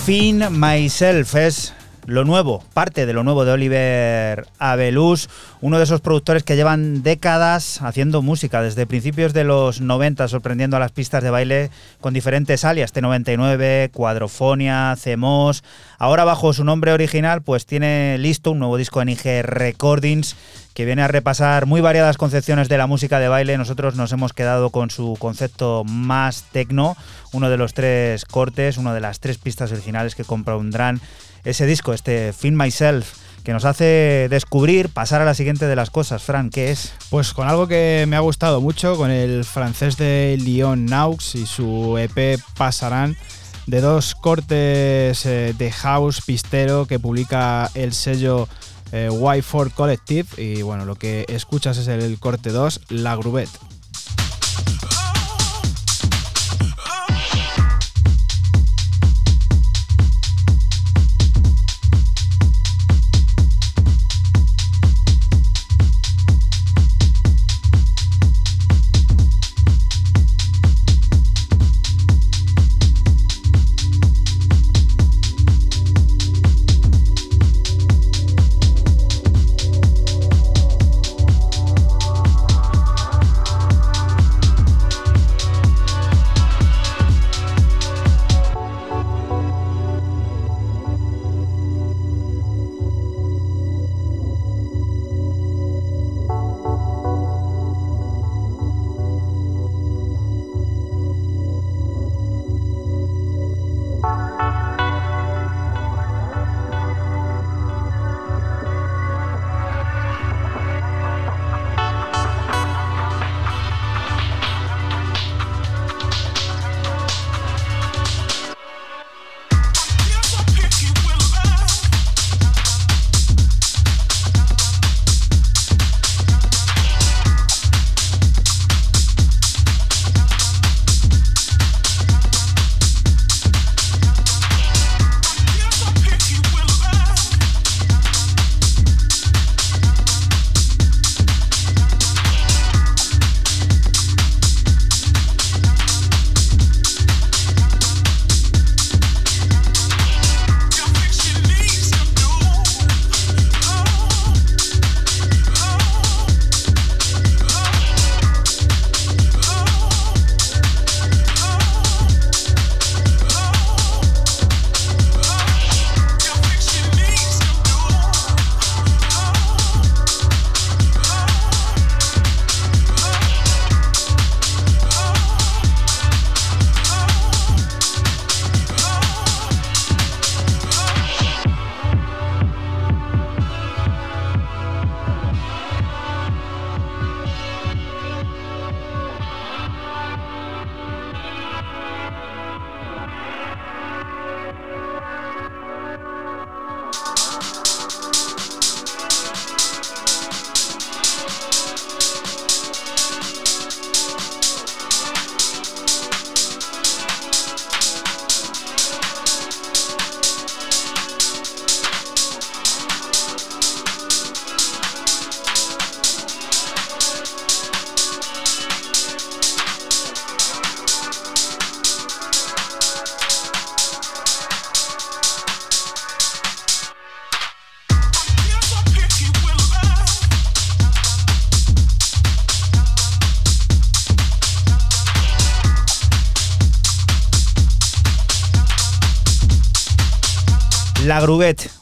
Fin Myself es lo nuevo, parte de lo nuevo de Oliver Abelus, uno de esos productores que llevan décadas haciendo música, desde principios de los 90, sorprendiendo a las pistas de baile con diferentes alias, T99, Cuadrofonia, Cemos. Ahora bajo su nombre original, pues tiene listo un nuevo disco en IG Recordings que viene a repasar muy variadas concepciones de la música de baile. Nosotros nos hemos quedado con su concepto más tecno, uno de los tres cortes, una de las tres pistas originales que compondrán ese disco, este Fin Myself, que nos hace descubrir, pasar a la siguiente de las cosas. Fran, ¿qué es? Pues con algo que me ha gustado mucho, con el francés de Lyon Naux y su EP Pasarán, de dos cortes eh, de house pistero que publica el sello eh, Y4 Collective. Y bueno, lo que escuchas es el corte 2, La Grubette.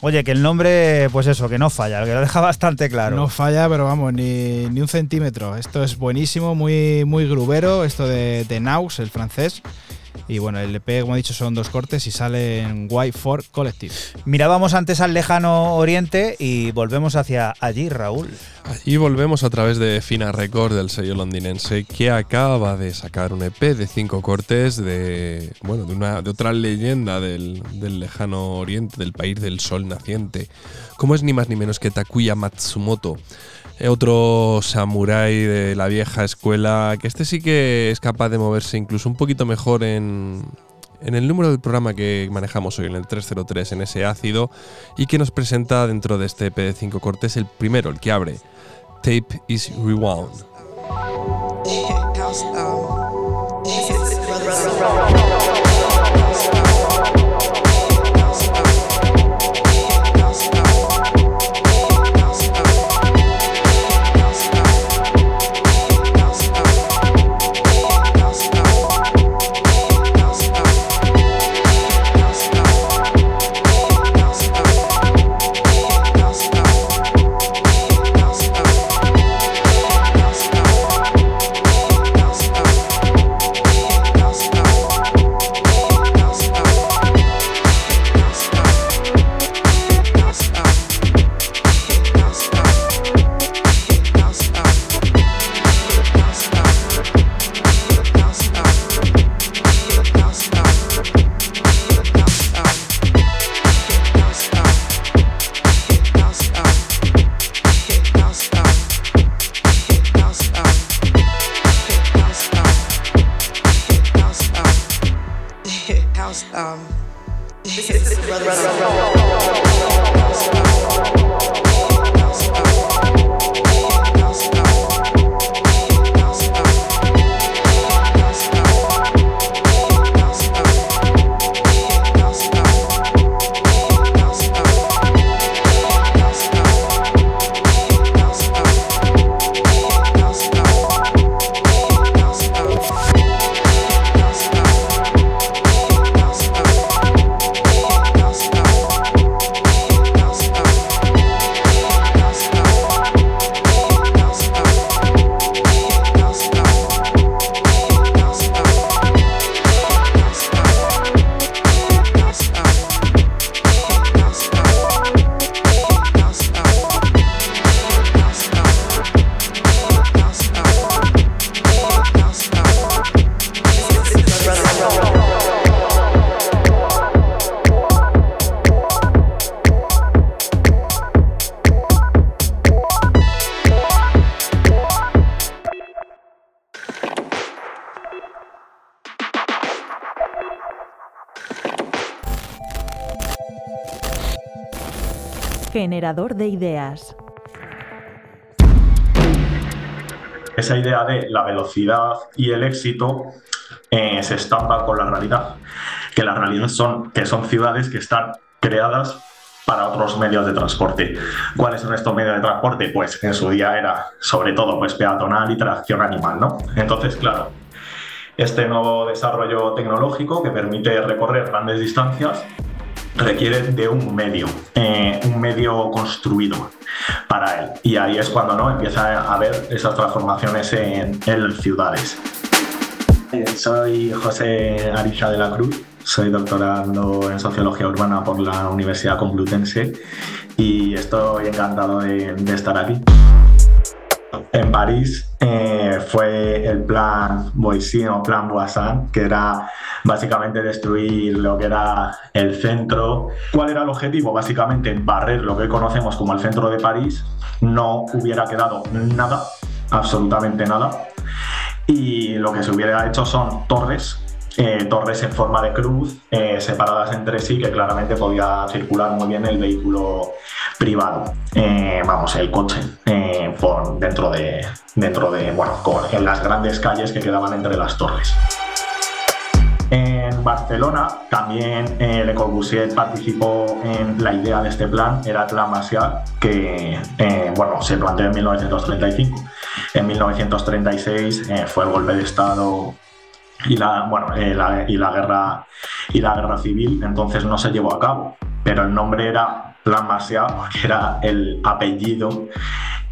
Oye, que el nombre, pues eso, que no falla, que lo deja bastante claro. No falla, pero vamos, ni, ni un centímetro. Esto es buenísimo, muy, muy grubero, esto de, de Naus, el francés. Y bueno, el EP, como he dicho, son dos cortes y sale en Y4 Collective. Mirábamos antes al lejano oriente y volvemos hacia allí, Raúl. Y volvemos a través de Fina Record del sello londinense que acaba de sacar un EP de cinco cortes de bueno de, una, de otra leyenda del, del lejano oriente, del país del sol naciente, como es ni más ni menos que Takuya Matsumoto. Eh, Otro samurái de la vieja escuela, que este sí que es capaz de moverse incluso un poquito mejor en, en el número del programa que manejamos hoy, en el 303, en ese ácido, y que nos presenta dentro de este EP de 5 cortes el primero, el que abre, Tape is Rewound. Generador de ideas. esa idea de la velocidad y el éxito eh, se estampa con la realidad. Que las realidades son, que son ciudades que están creadas para otros medios de transporte. ¿Cuáles son estos medios de transporte? Pues en su día era sobre todo pues, peatonal y tracción animal, ¿no? Entonces, claro, este nuevo desarrollo tecnológico que permite recorrer grandes distancias requiere de un medio, eh, un medio construido para él. Y ahí es cuando ¿no? empieza a haber esas transformaciones en, ciudades. Soy José Ariza de la Cruz, soy doctorando en Sociología Urbana por la Universidad Complutense y estoy encantado de estar aquí. En París eh, fue el plan Boisin o plan Boissin, que era básicamente destruir lo que era el centro. ¿Cuál era el objetivo? Básicamente barrer lo que conocemos como el centro de París. No hubiera quedado nada, absolutamente nada. Y lo que se hubiera hecho son torres eh, torres en forma de cruz, eh, separadas entre sí, que claramente podía circular muy bien el vehículo privado, Eh, vamos, el coche, dentro de, dentro de, bueno, con- en las grandes calles que quedaban entre las torres. En Barcelona también eh, Le Corbusier participó en la idea de este plan, era plan Marcial, que bueno, se planteó en 1935. En 1936 eh, fue el golpe de Estado y la, bueno, eh, y, la guerra, y la guerra civil, entonces no se llevó a cabo. pero el nombre era Plan Macià, porque era el apellido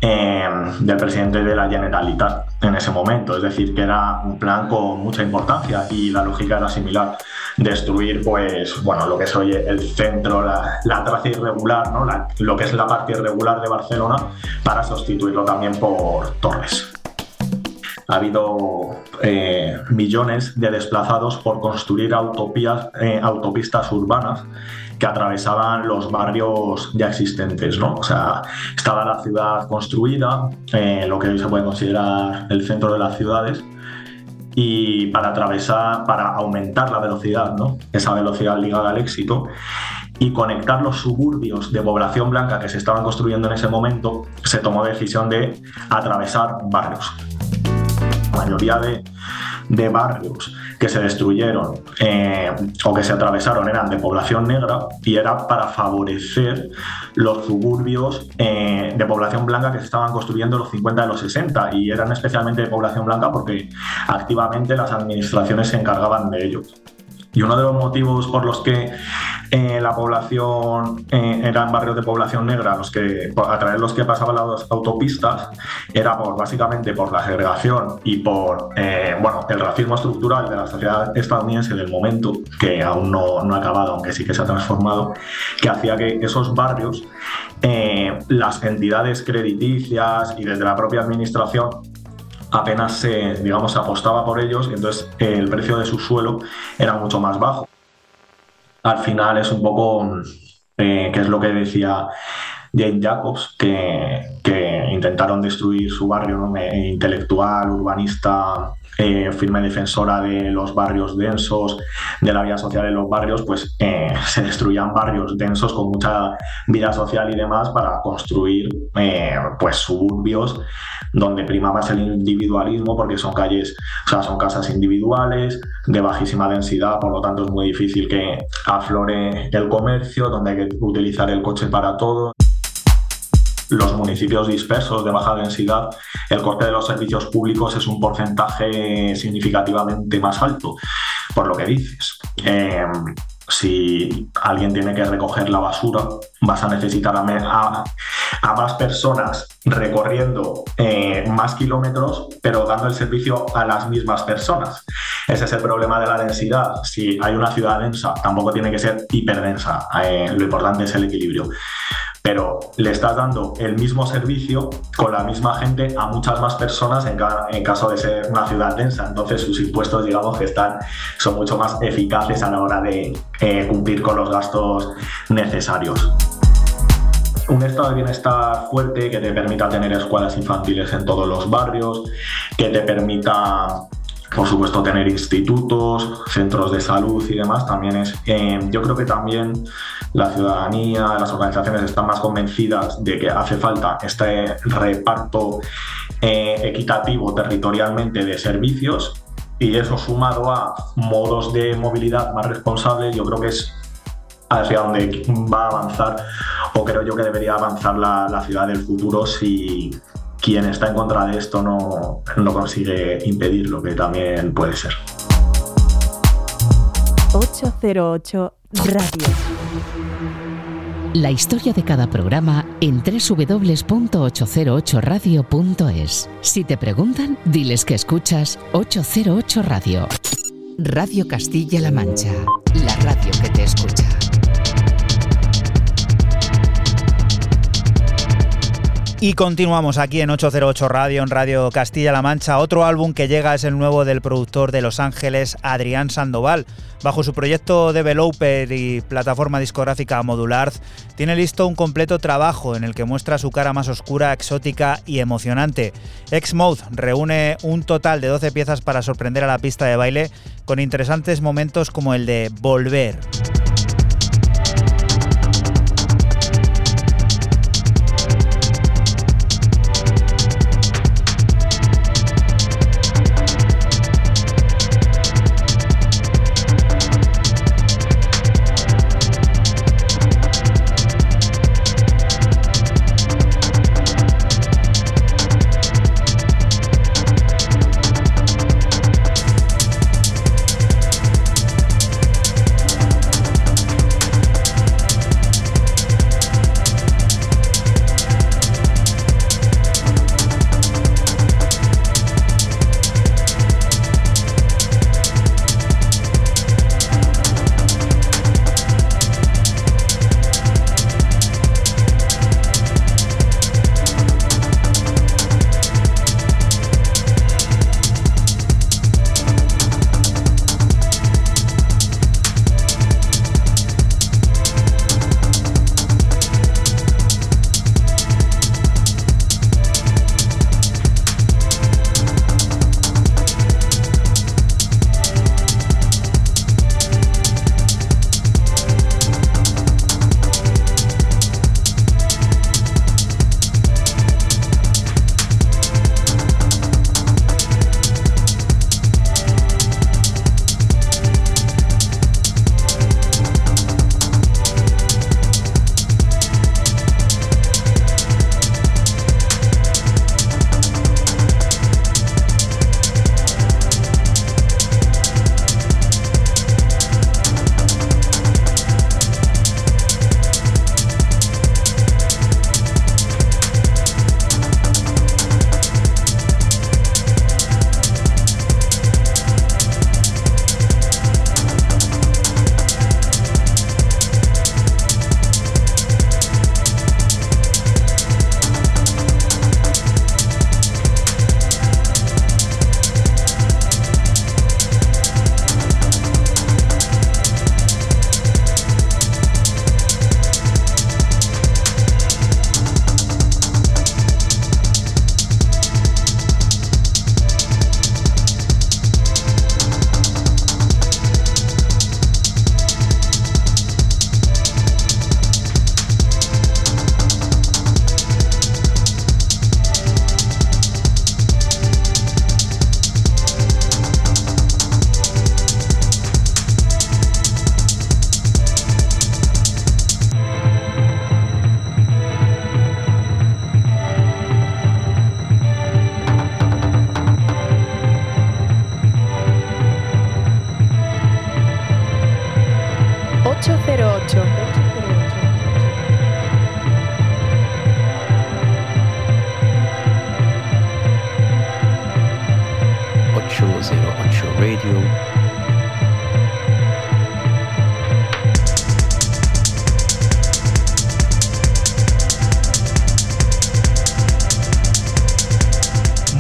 eh, del presidente de la Generalitat en ese momento. Es decir, que era un plan con mucha importancia y la lógica era similar. Destruir, pues, bueno, lo que es hoy el centro, la, la traza irregular, ¿no? Lo que es la parte irregular de Barcelona, para sustituirlo también por torres. Ha habido eh, millones de desplazados por construir autopías- eh, autopistas urbanas que atravesaban los barrios ya existentes, ¿no? O sea, estaba la ciudad construida, eh, lo que hoy se puede considerar el centro de las ciudades, y para atravesar, para aumentar la velocidad, ¿no? Esa velocidad ligada al éxito y conectar los suburbios de población blanca que se estaban construyendo en ese momento, se tomó decisión de atravesar barrios. Mayoría de, de barrios que se destruyeron eh, o que se atravesaron eran de población negra y era para favorecer los suburbios eh, de población blanca que se estaban construyendo en los 50 y los 60 y eran especialmente de población blanca porque activamente las administraciones se encargaban de ellos. Y uno de los motivos por los que eh, la población eh, eran barrios de población negra, los que, a través de los que pasaban las autopistas, era por, básicamente por la segregación y por eh, bueno, el racismo estructural de la sociedad estadounidense del momento, que aún no, no ha acabado, aunque sí que se ha transformado, que hacía que esos barrios, las entidades crediticias y desde la propia administración apenas se, digamos, apostaba por ellos y entonces el precio de su suelo era mucho más bajo. Al final es un poco, eh, que es lo que decía Jane Jacobs, que, que intentaron destruir su barrio ¿no? Intelectual, urbanista, eh, firme defensora de los barrios densos, de la vida social en los barrios, pues eh, se destruían barrios densos con mucha vida social y demás para construir eh, pues suburbios donde prima más el individualismo porque son calles, o sea, son casas individuales de bajísima densidad, por lo tanto es muy difícil que aflore el comercio, donde hay que utilizar el coche para todo los municipios dispersos de baja densidad, el coste de los servicios públicos es un porcentaje significativamente más alto, por lo que dices. Eh, si alguien tiene que recoger la basura, vas a necesitar a más personas recorriendo eh, más kilómetros, pero dando el servicio a las mismas personas. Ese es el problema de la densidad. Si hay una ciudad densa, tampoco tiene que ser hiperdensa. Eh, lo importante es el equilibrio pero le estás dando el mismo servicio con la misma gente a muchas más personas en, ca- en caso de ser una ciudad densa. Entonces sus impuestos, digamos que están, son mucho más eficaces a la hora de eh, cumplir con los gastos necesarios. Un estado de bienestar fuerte que te permita tener escuelas infantiles en todos los barrios, que te permita por supuesto tener institutos, centros de salud y demás, también es, eh, yo creo que también la ciudadanía, las organizaciones están más convencidas de que hace falta este reparto eh, equitativo territorialmente de servicios y eso sumado a modos de movilidad más responsables, yo creo que es hacia donde va a avanzar o creo yo que debería avanzar la, la ciudad del futuro si quien está en contra de esto no, no consigue impedirlo, que también puede ser. 808 Radio. La historia de cada programa en www.808radio.es. Si te preguntan, diles que escuchas 808 Radio. Radio Castilla-La Mancha, la radio que te escucha. Y continuamos aquí en 808 Radio, en Radio Castilla-La Mancha. Otro álbum que llega es el nuevo del productor de Los Ángeles, Adrián Sandoval. Bajo su proyecto Developer y plataforma discográfica Modular, tiene listo un completo trabajo en el que muestra su cara más oscura, exótica y emocionante. X-Mode reúne un total de 12 piezas para sorprender a la pista de baile con interesantes momentos como el de Volver.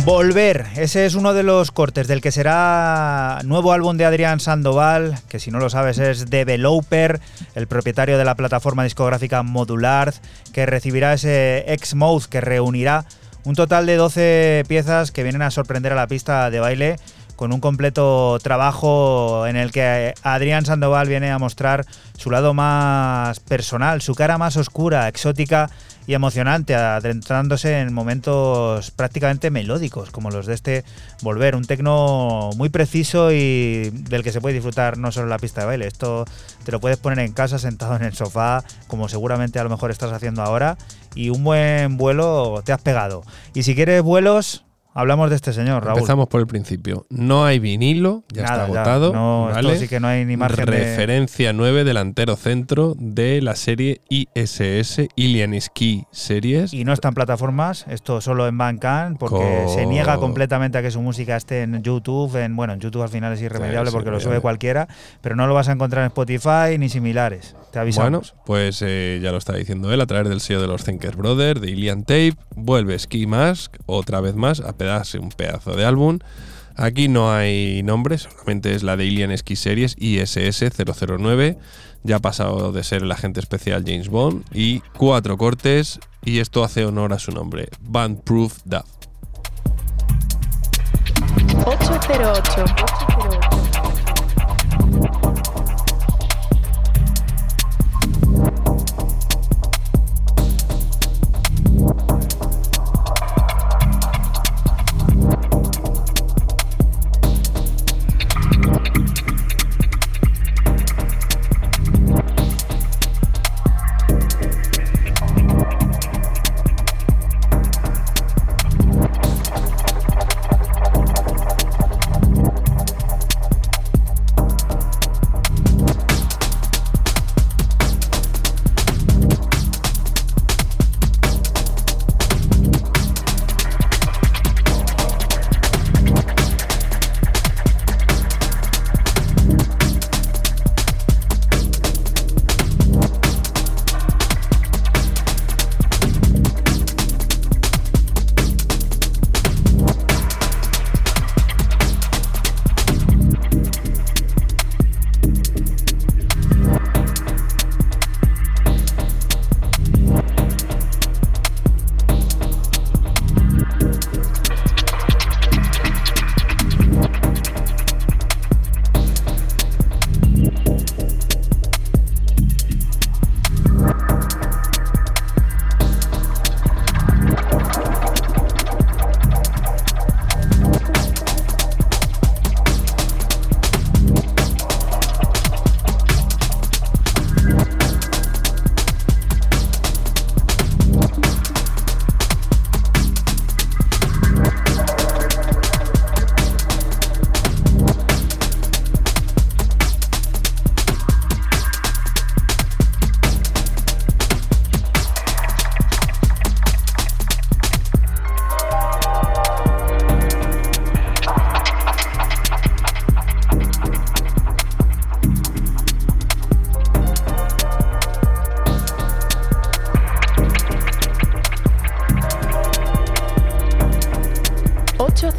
Volver, ese es uno de los cortes del que será nuevo álbum de Adrián Sandoval, que si no lo sabes es Developer, el propietario de la plataforma discográfica Modular, que recibirá ese X-Mode que reunirá un total de 12 piezas que vienen a sorprender a la pista de baile con un completo trabajo en el que Adrián Sandoval viene a mostrar su lado más personal, su cara más oscura, exótica y emocionante, adentrándose en momentos prácticamente melódicos, como los de este Volver, un tecno muy preciso y del que se puede disfrutar no solo en la pista de baile, esto te lo puedes poner en casa sentado en el sofá, como seguramente a lo mejor estás haciendo ahora, y un buen vuelo te has pegado. Y si quieres vuelos, hablamos de este señor, Raúl. Empezamos por el principio. No hay vinilo, ya Nada, está ya. agotado. No, esto ¿vale? sí que no hay ni margen de- Referencia 9, delantero centro de la serie ISS, Ilian Ski Series. Y no está en plataformas, esto solo en Bandcamp, porque Co- se niega completamente a que su música esté en YouTube. En, bueno, en YouTube al final es irremediable Sí, porque lo sube cualquiera, pero no lo vas a encontrar en Spotify ni similares. Te Bueno, avisamos. pues eh, ya lo está diciendo él, a través del sello de los Thinkers Brothers, de Ilian Tape, vuelve Ski Mask, otra vez más, a pedarse un pedazo de álbum. Aquí no hay nombre, solamente es la de Ilian Ski Series ISS 009. Ya ha pasado de ser el agente especial James Bond y cuatro cortes, y esto hace honor a su nombre: Bandproof Dub. 808. Ocho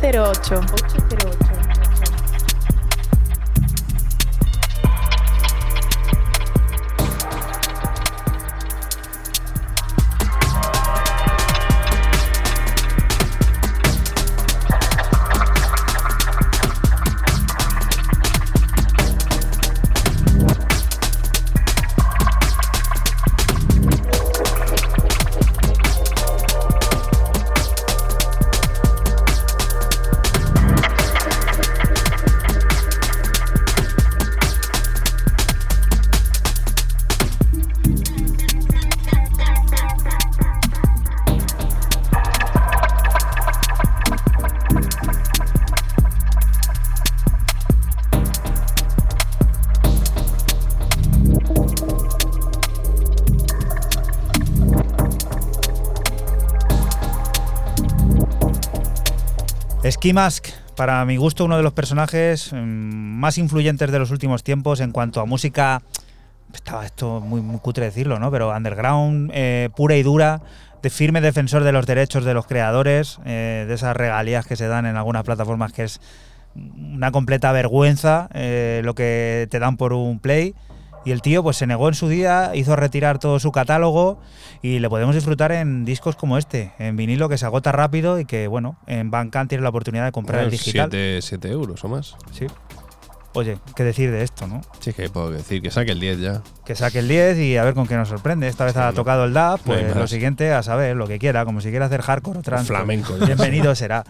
cero ocho. Ski Mask, para mi gusto, uno de los personajes mm, más influyentes de los últimos tiempos en cuanto a música. Estaba esto muy, muy cutre decirlo, ¿no? Pero underground, eh, pura y dura, de firme defensor de los derechos de los creadores, eh, de esas regalías que se dan en algunas plataformas que es una completa vergüenza eh, lo que te dan por un play. Y el tío pues se negó en su día, hizo retirar todo su catálogo y le podemos disfrutar en discos como este, en vinilo que se agota rápido y que bueno, en Bandcamp tienes la oportunidad de comprar el digital. 7 euros o más. Sí. Oye, ¿qué decir de esto, no? Sí, que puedo decir, que saque el 10 ya. Que saque el 10 y a ver con qué nos sorprende. Esta vez ha tocado el DAP, pues lo siguiente a saber, lo que quiera, como si quiera hacer hardcore o trance. flamenco, Bienvenido será.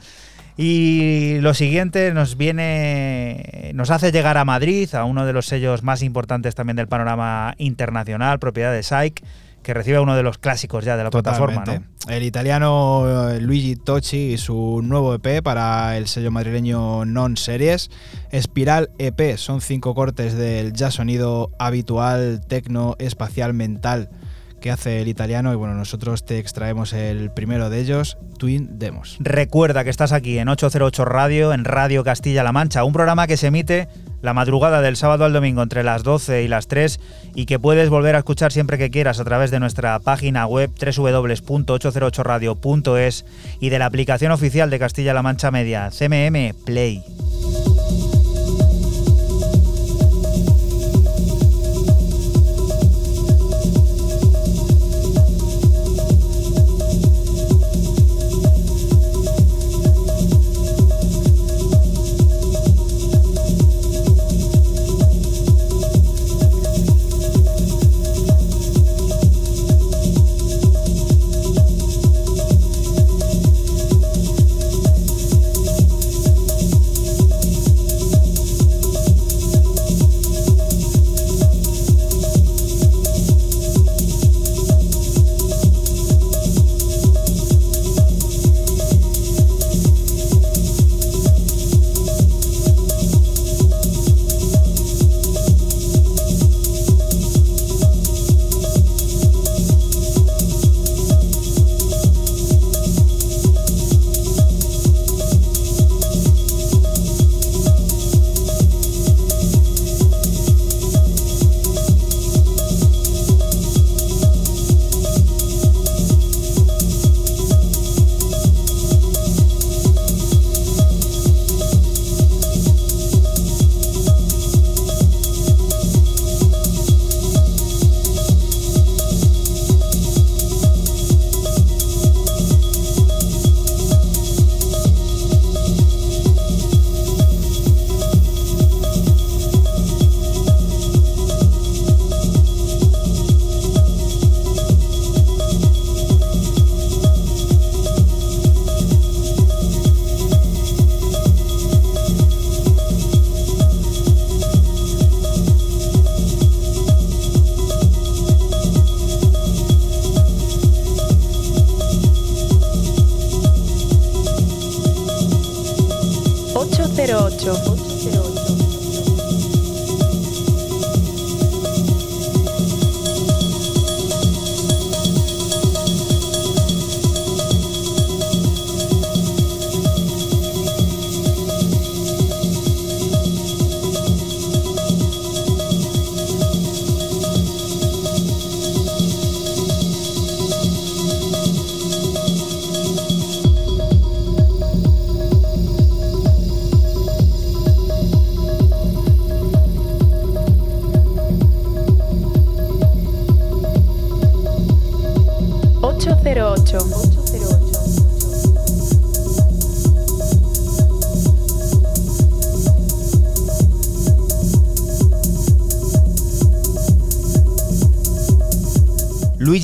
Y lo siguiente nos viene, nos hace llegar a Madrid, a uno de los sellos más importantes también del panorama internacional, propiedad de Psych, que recibe uno de los clásicos ya de la plataforma, ¿no? El italiano eh, Luigi Tocci y su nuevo EP para el sello madrileño Non Series. Espiral EP son cinco cortes del ya sonido habitual, tecno, espacial, mental que hace el italiano. Y bueno, nosotros te extraemos el primero de ellos, Twin Demos. Recuerda que estás aquí en 808 Radio, en Radio Castilla-La Mancha, un programa que se emite la madrugada del sábado al domingo entre las 12 y las 3 y que puedes volver a escuchar siempre que quieras a través de nuestra página web www.808radio.es y de la aplicación oficial de Castilla-La Mancha Media, CMM Play.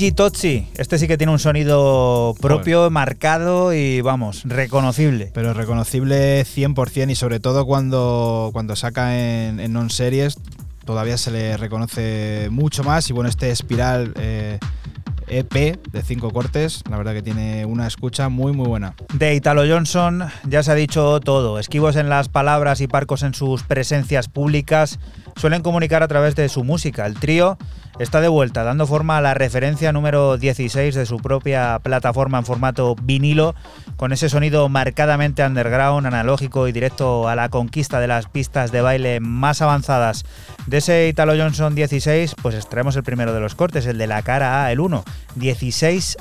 Luigi Tozzi, este sí que tiene un sonido propio, marcado y vamos, reconocible. Pero reconocible 100% y sobre todo cuando, cuando saca en, en non-series todavía se le reconoce mucho más y bueno, este espiral eh, EP de cinco cortes, la verdad que tiene una escucha muy muy buena. De Italo Johnson ya se ha dicho todo, esquivos en las palabras y parcos en sus presencias públicas, suelen comunicar a través de su música. El trío está de vuelta, dando forma a la referencia número 16 de su propia plataforma en formato vinilo, con ese sonido marcadamente underground, analógico y directo a la conquista de las pistas de baile más avanzadas. De ese Italo Johnson 16, pues extraemos el primero de los cortes, el de la cara A, el 1, 16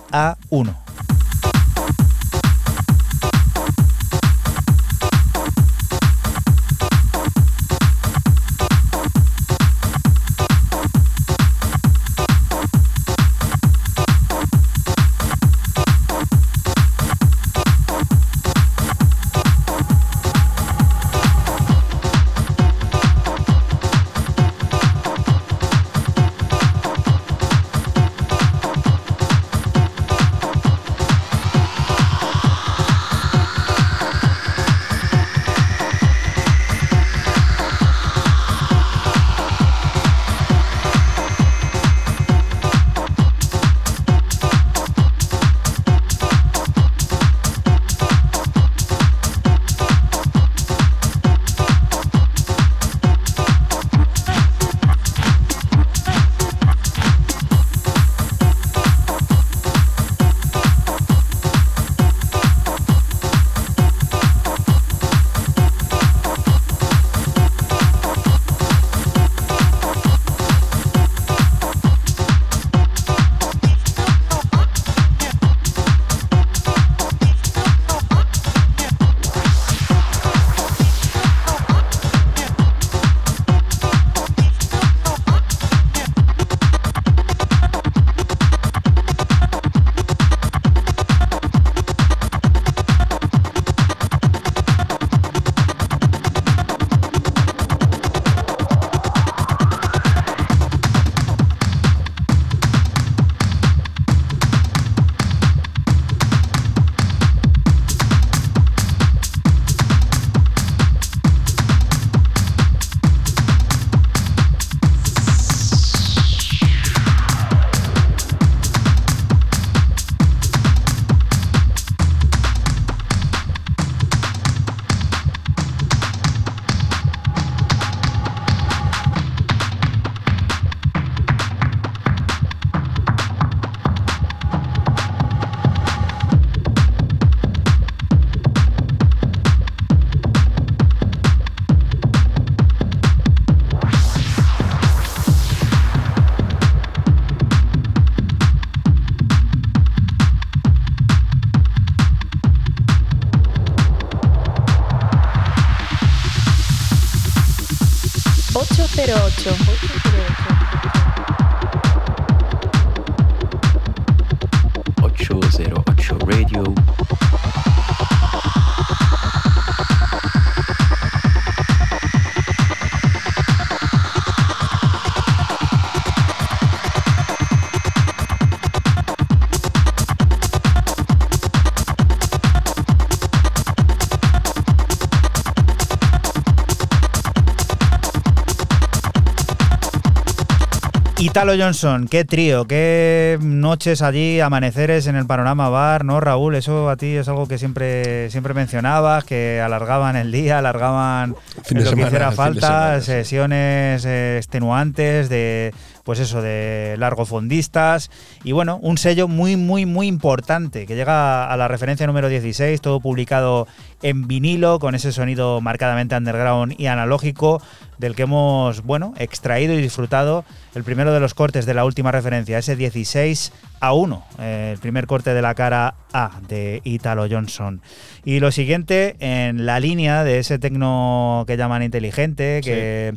Italo Johnson, qué trío, qué noches allí, amaneceres en el panorama bar, ¿no, Raúl? Eso a ti es algo que siempre, siempre mencionabas, que alargaban el día, alargaban Fin de lo que hiciera falta, semana, sí. sesiones eh, extenuantes de, pues eso, de largofondistas y bueno, un sello muy, muy, muy importante que llega a la referencia número 16, todo publicado en vinilo con ese sonido marcadamente underground y analógico del que hemos, bueno, extraído y disfrutado el primero de los cortes de la última referencia, ese 16 a 1, eh, el primer corte de la cara A de Italo Johnson. Y lo siguiente, en la línea de ese tecno que llaman inteligente, que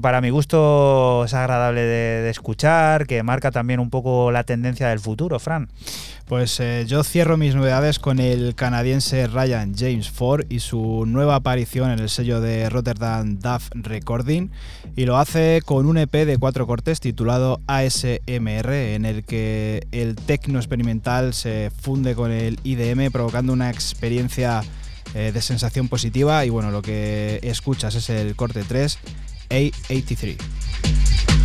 para mi gusto es agradable de, escuchar, que marca también un poco la tendencia del futuro, Fran. Pues eh, yo cierro mis novedades con el canadiense Ryan James Ford y su nueva aparición en el sello de Rotterdam Duff Recording y lo hace con un EP de cuatro cortes titulado ASMR en el que el tecno experimental se funde con el IDM provocando una experiencia eh, de sensación positiva y bueno, lo que escuchas es el corte 3 A83.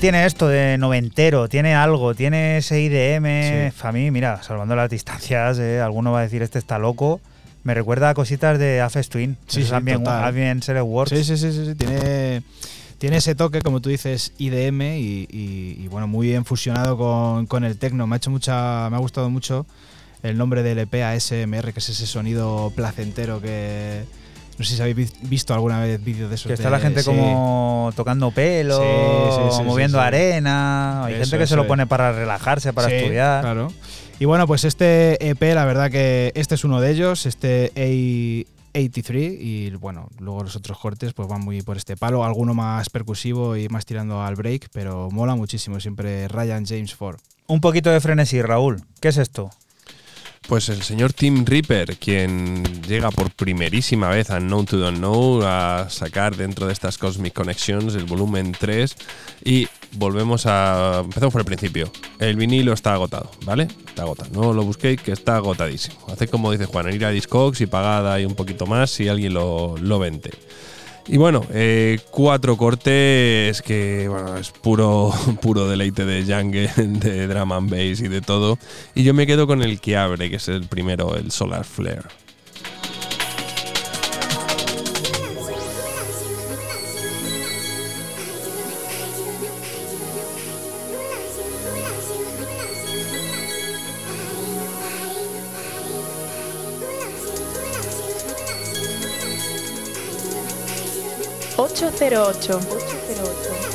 Tiene esto de noventero? ¿Tiene algo? ¿Tiene ese IDM? A mí, mira, salvando las distancias, eh, alguno va a decir este está loco. Me recuerda a cositas de Afes Twin. Sí, Eso sí, también, Select Works. Sí, sí, sí, sí, sí, Tiene, tiene ese toque, como tú dices, IDM y, y- y, bueno, muy bien fusionado con, con el techno. Me ha hecho mucha, me ha gustado mucho el nombre del EP ASMR, que es ese sonido placentero que no sé si habéis vi- visto alguna vez vídeos de esos. Que está la gente sí. como tocando pelo, Sí, moviendo arena. Hay Eso, gente que se lo pone para relajarse, para estudiar. Claro. Y bueno, pues este EP, la verdad que este es uno de ellos, este A83, y bueno, luego los otros cortes pues van muy por este palo, alguno más percusivo y más tirando al break, pero mola muchísimo siempre Ryan James Ford. Un poquito de frenesí, Raúl. ¿Qué es esto? Pues el señor Tim Reaper, quien llega por primerísima vez a Unknown to Don't Know a sacar dentro de estas Cosmic Connections el volumen 3 y volvemos a... Empezamos por el principio. El vinilo está agotado, ¿vale? Está agotado. No lo busquéis, que está agotadísimo. Hace como dice Juan, ir a Discogs y pagada y un poquito más si alguien lo, lo vende. Y bueno, eh, cuatro cortes que bueno, es puro, puro deleite de jungle, de drum and bass y de todo. Y yo me quedo con el que abre, que es el primero, el Solar Flare. 808. 808.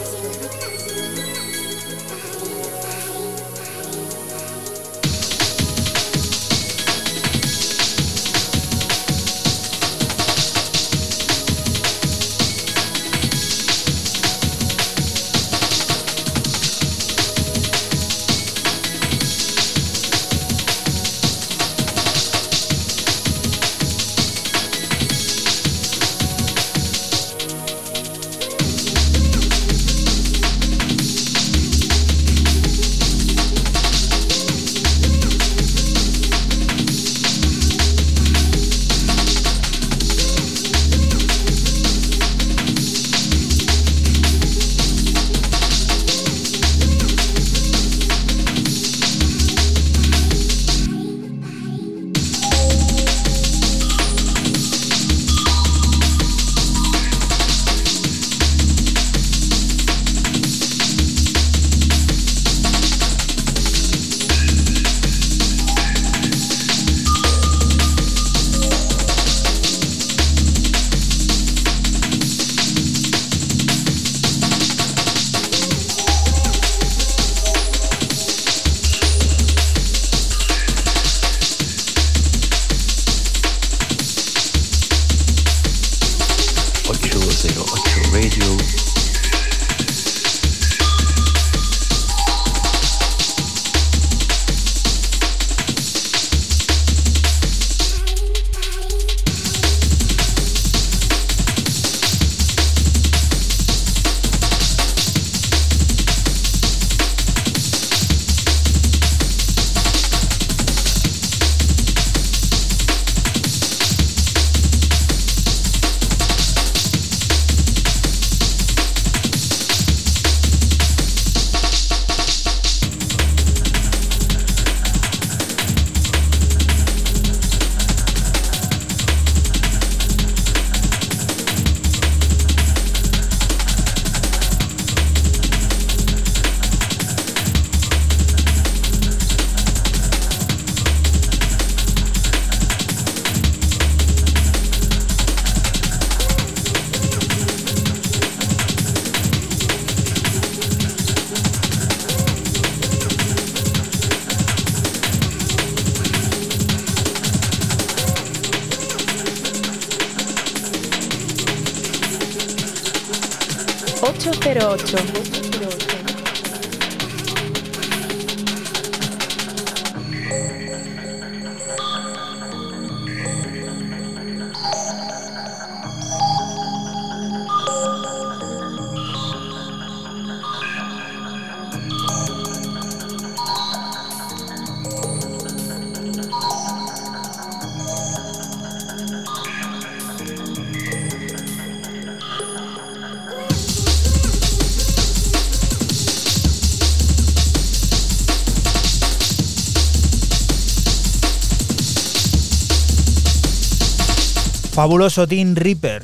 Fabuloso Team Reaper.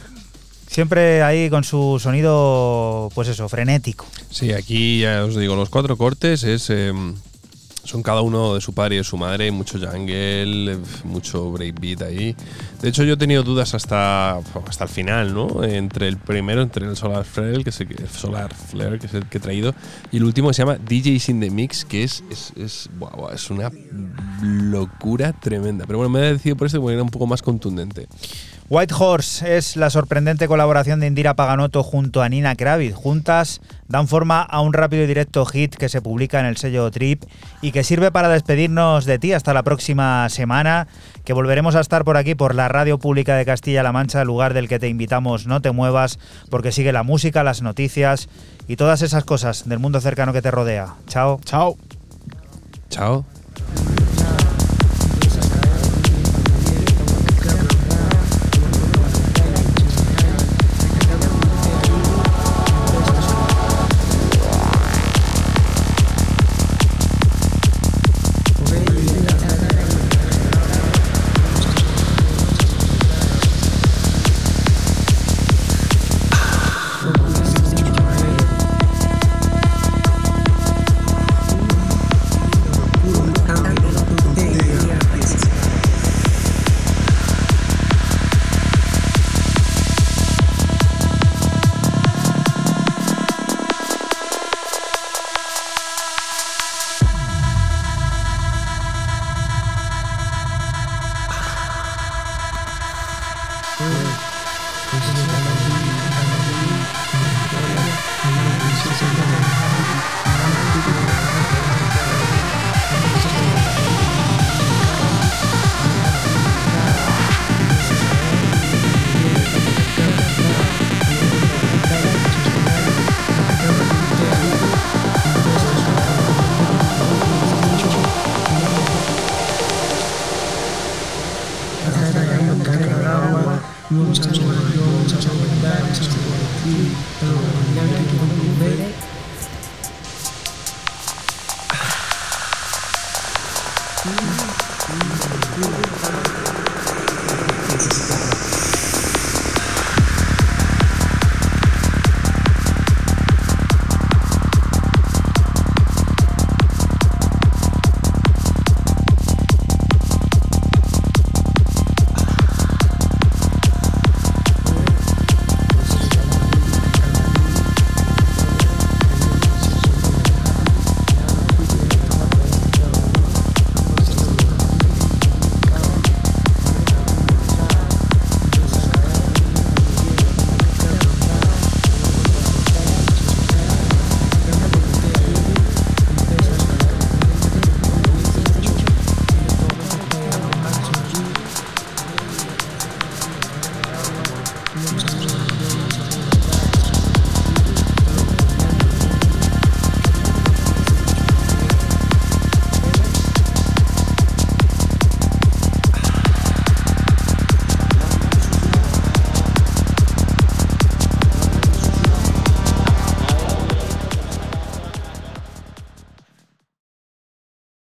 Siempre ahí con su sonido, pues eso, frenético. Sí, aquí ya os digo, los cuatro cortes es eh, son cada uno de su padre y de su madre, mucho jungle, mucho breakbeat ahí. De hecho, yo he tenido dudas hasta, hasta el final, ¿no? Entre el primero, entre el Solar Flare, que es el, que- Solar Flare, que es el que he traído, y el último que se llama DJs in the Mix, que es, es, es, es una locura tremenda. Pero bueno, me he decidido por este porque era un poco más contundente. White Horse es la sorprendente colaboración de Indira Paganotto junto a Nina Kravitz. Juntas dan forma a un rápido y directo hit que se publica en el sello Trip y que sirve para despedirnos de ti hasta la próxima semana, que volveremos a estar por aquí por la Radio Pública de Castilla-La Mancha, lugar del que te invitamos no te muevas, porque sigue la música, las noticias y todas esas cosas del mundo cercano que te rodea. Chao. Chao. Chao.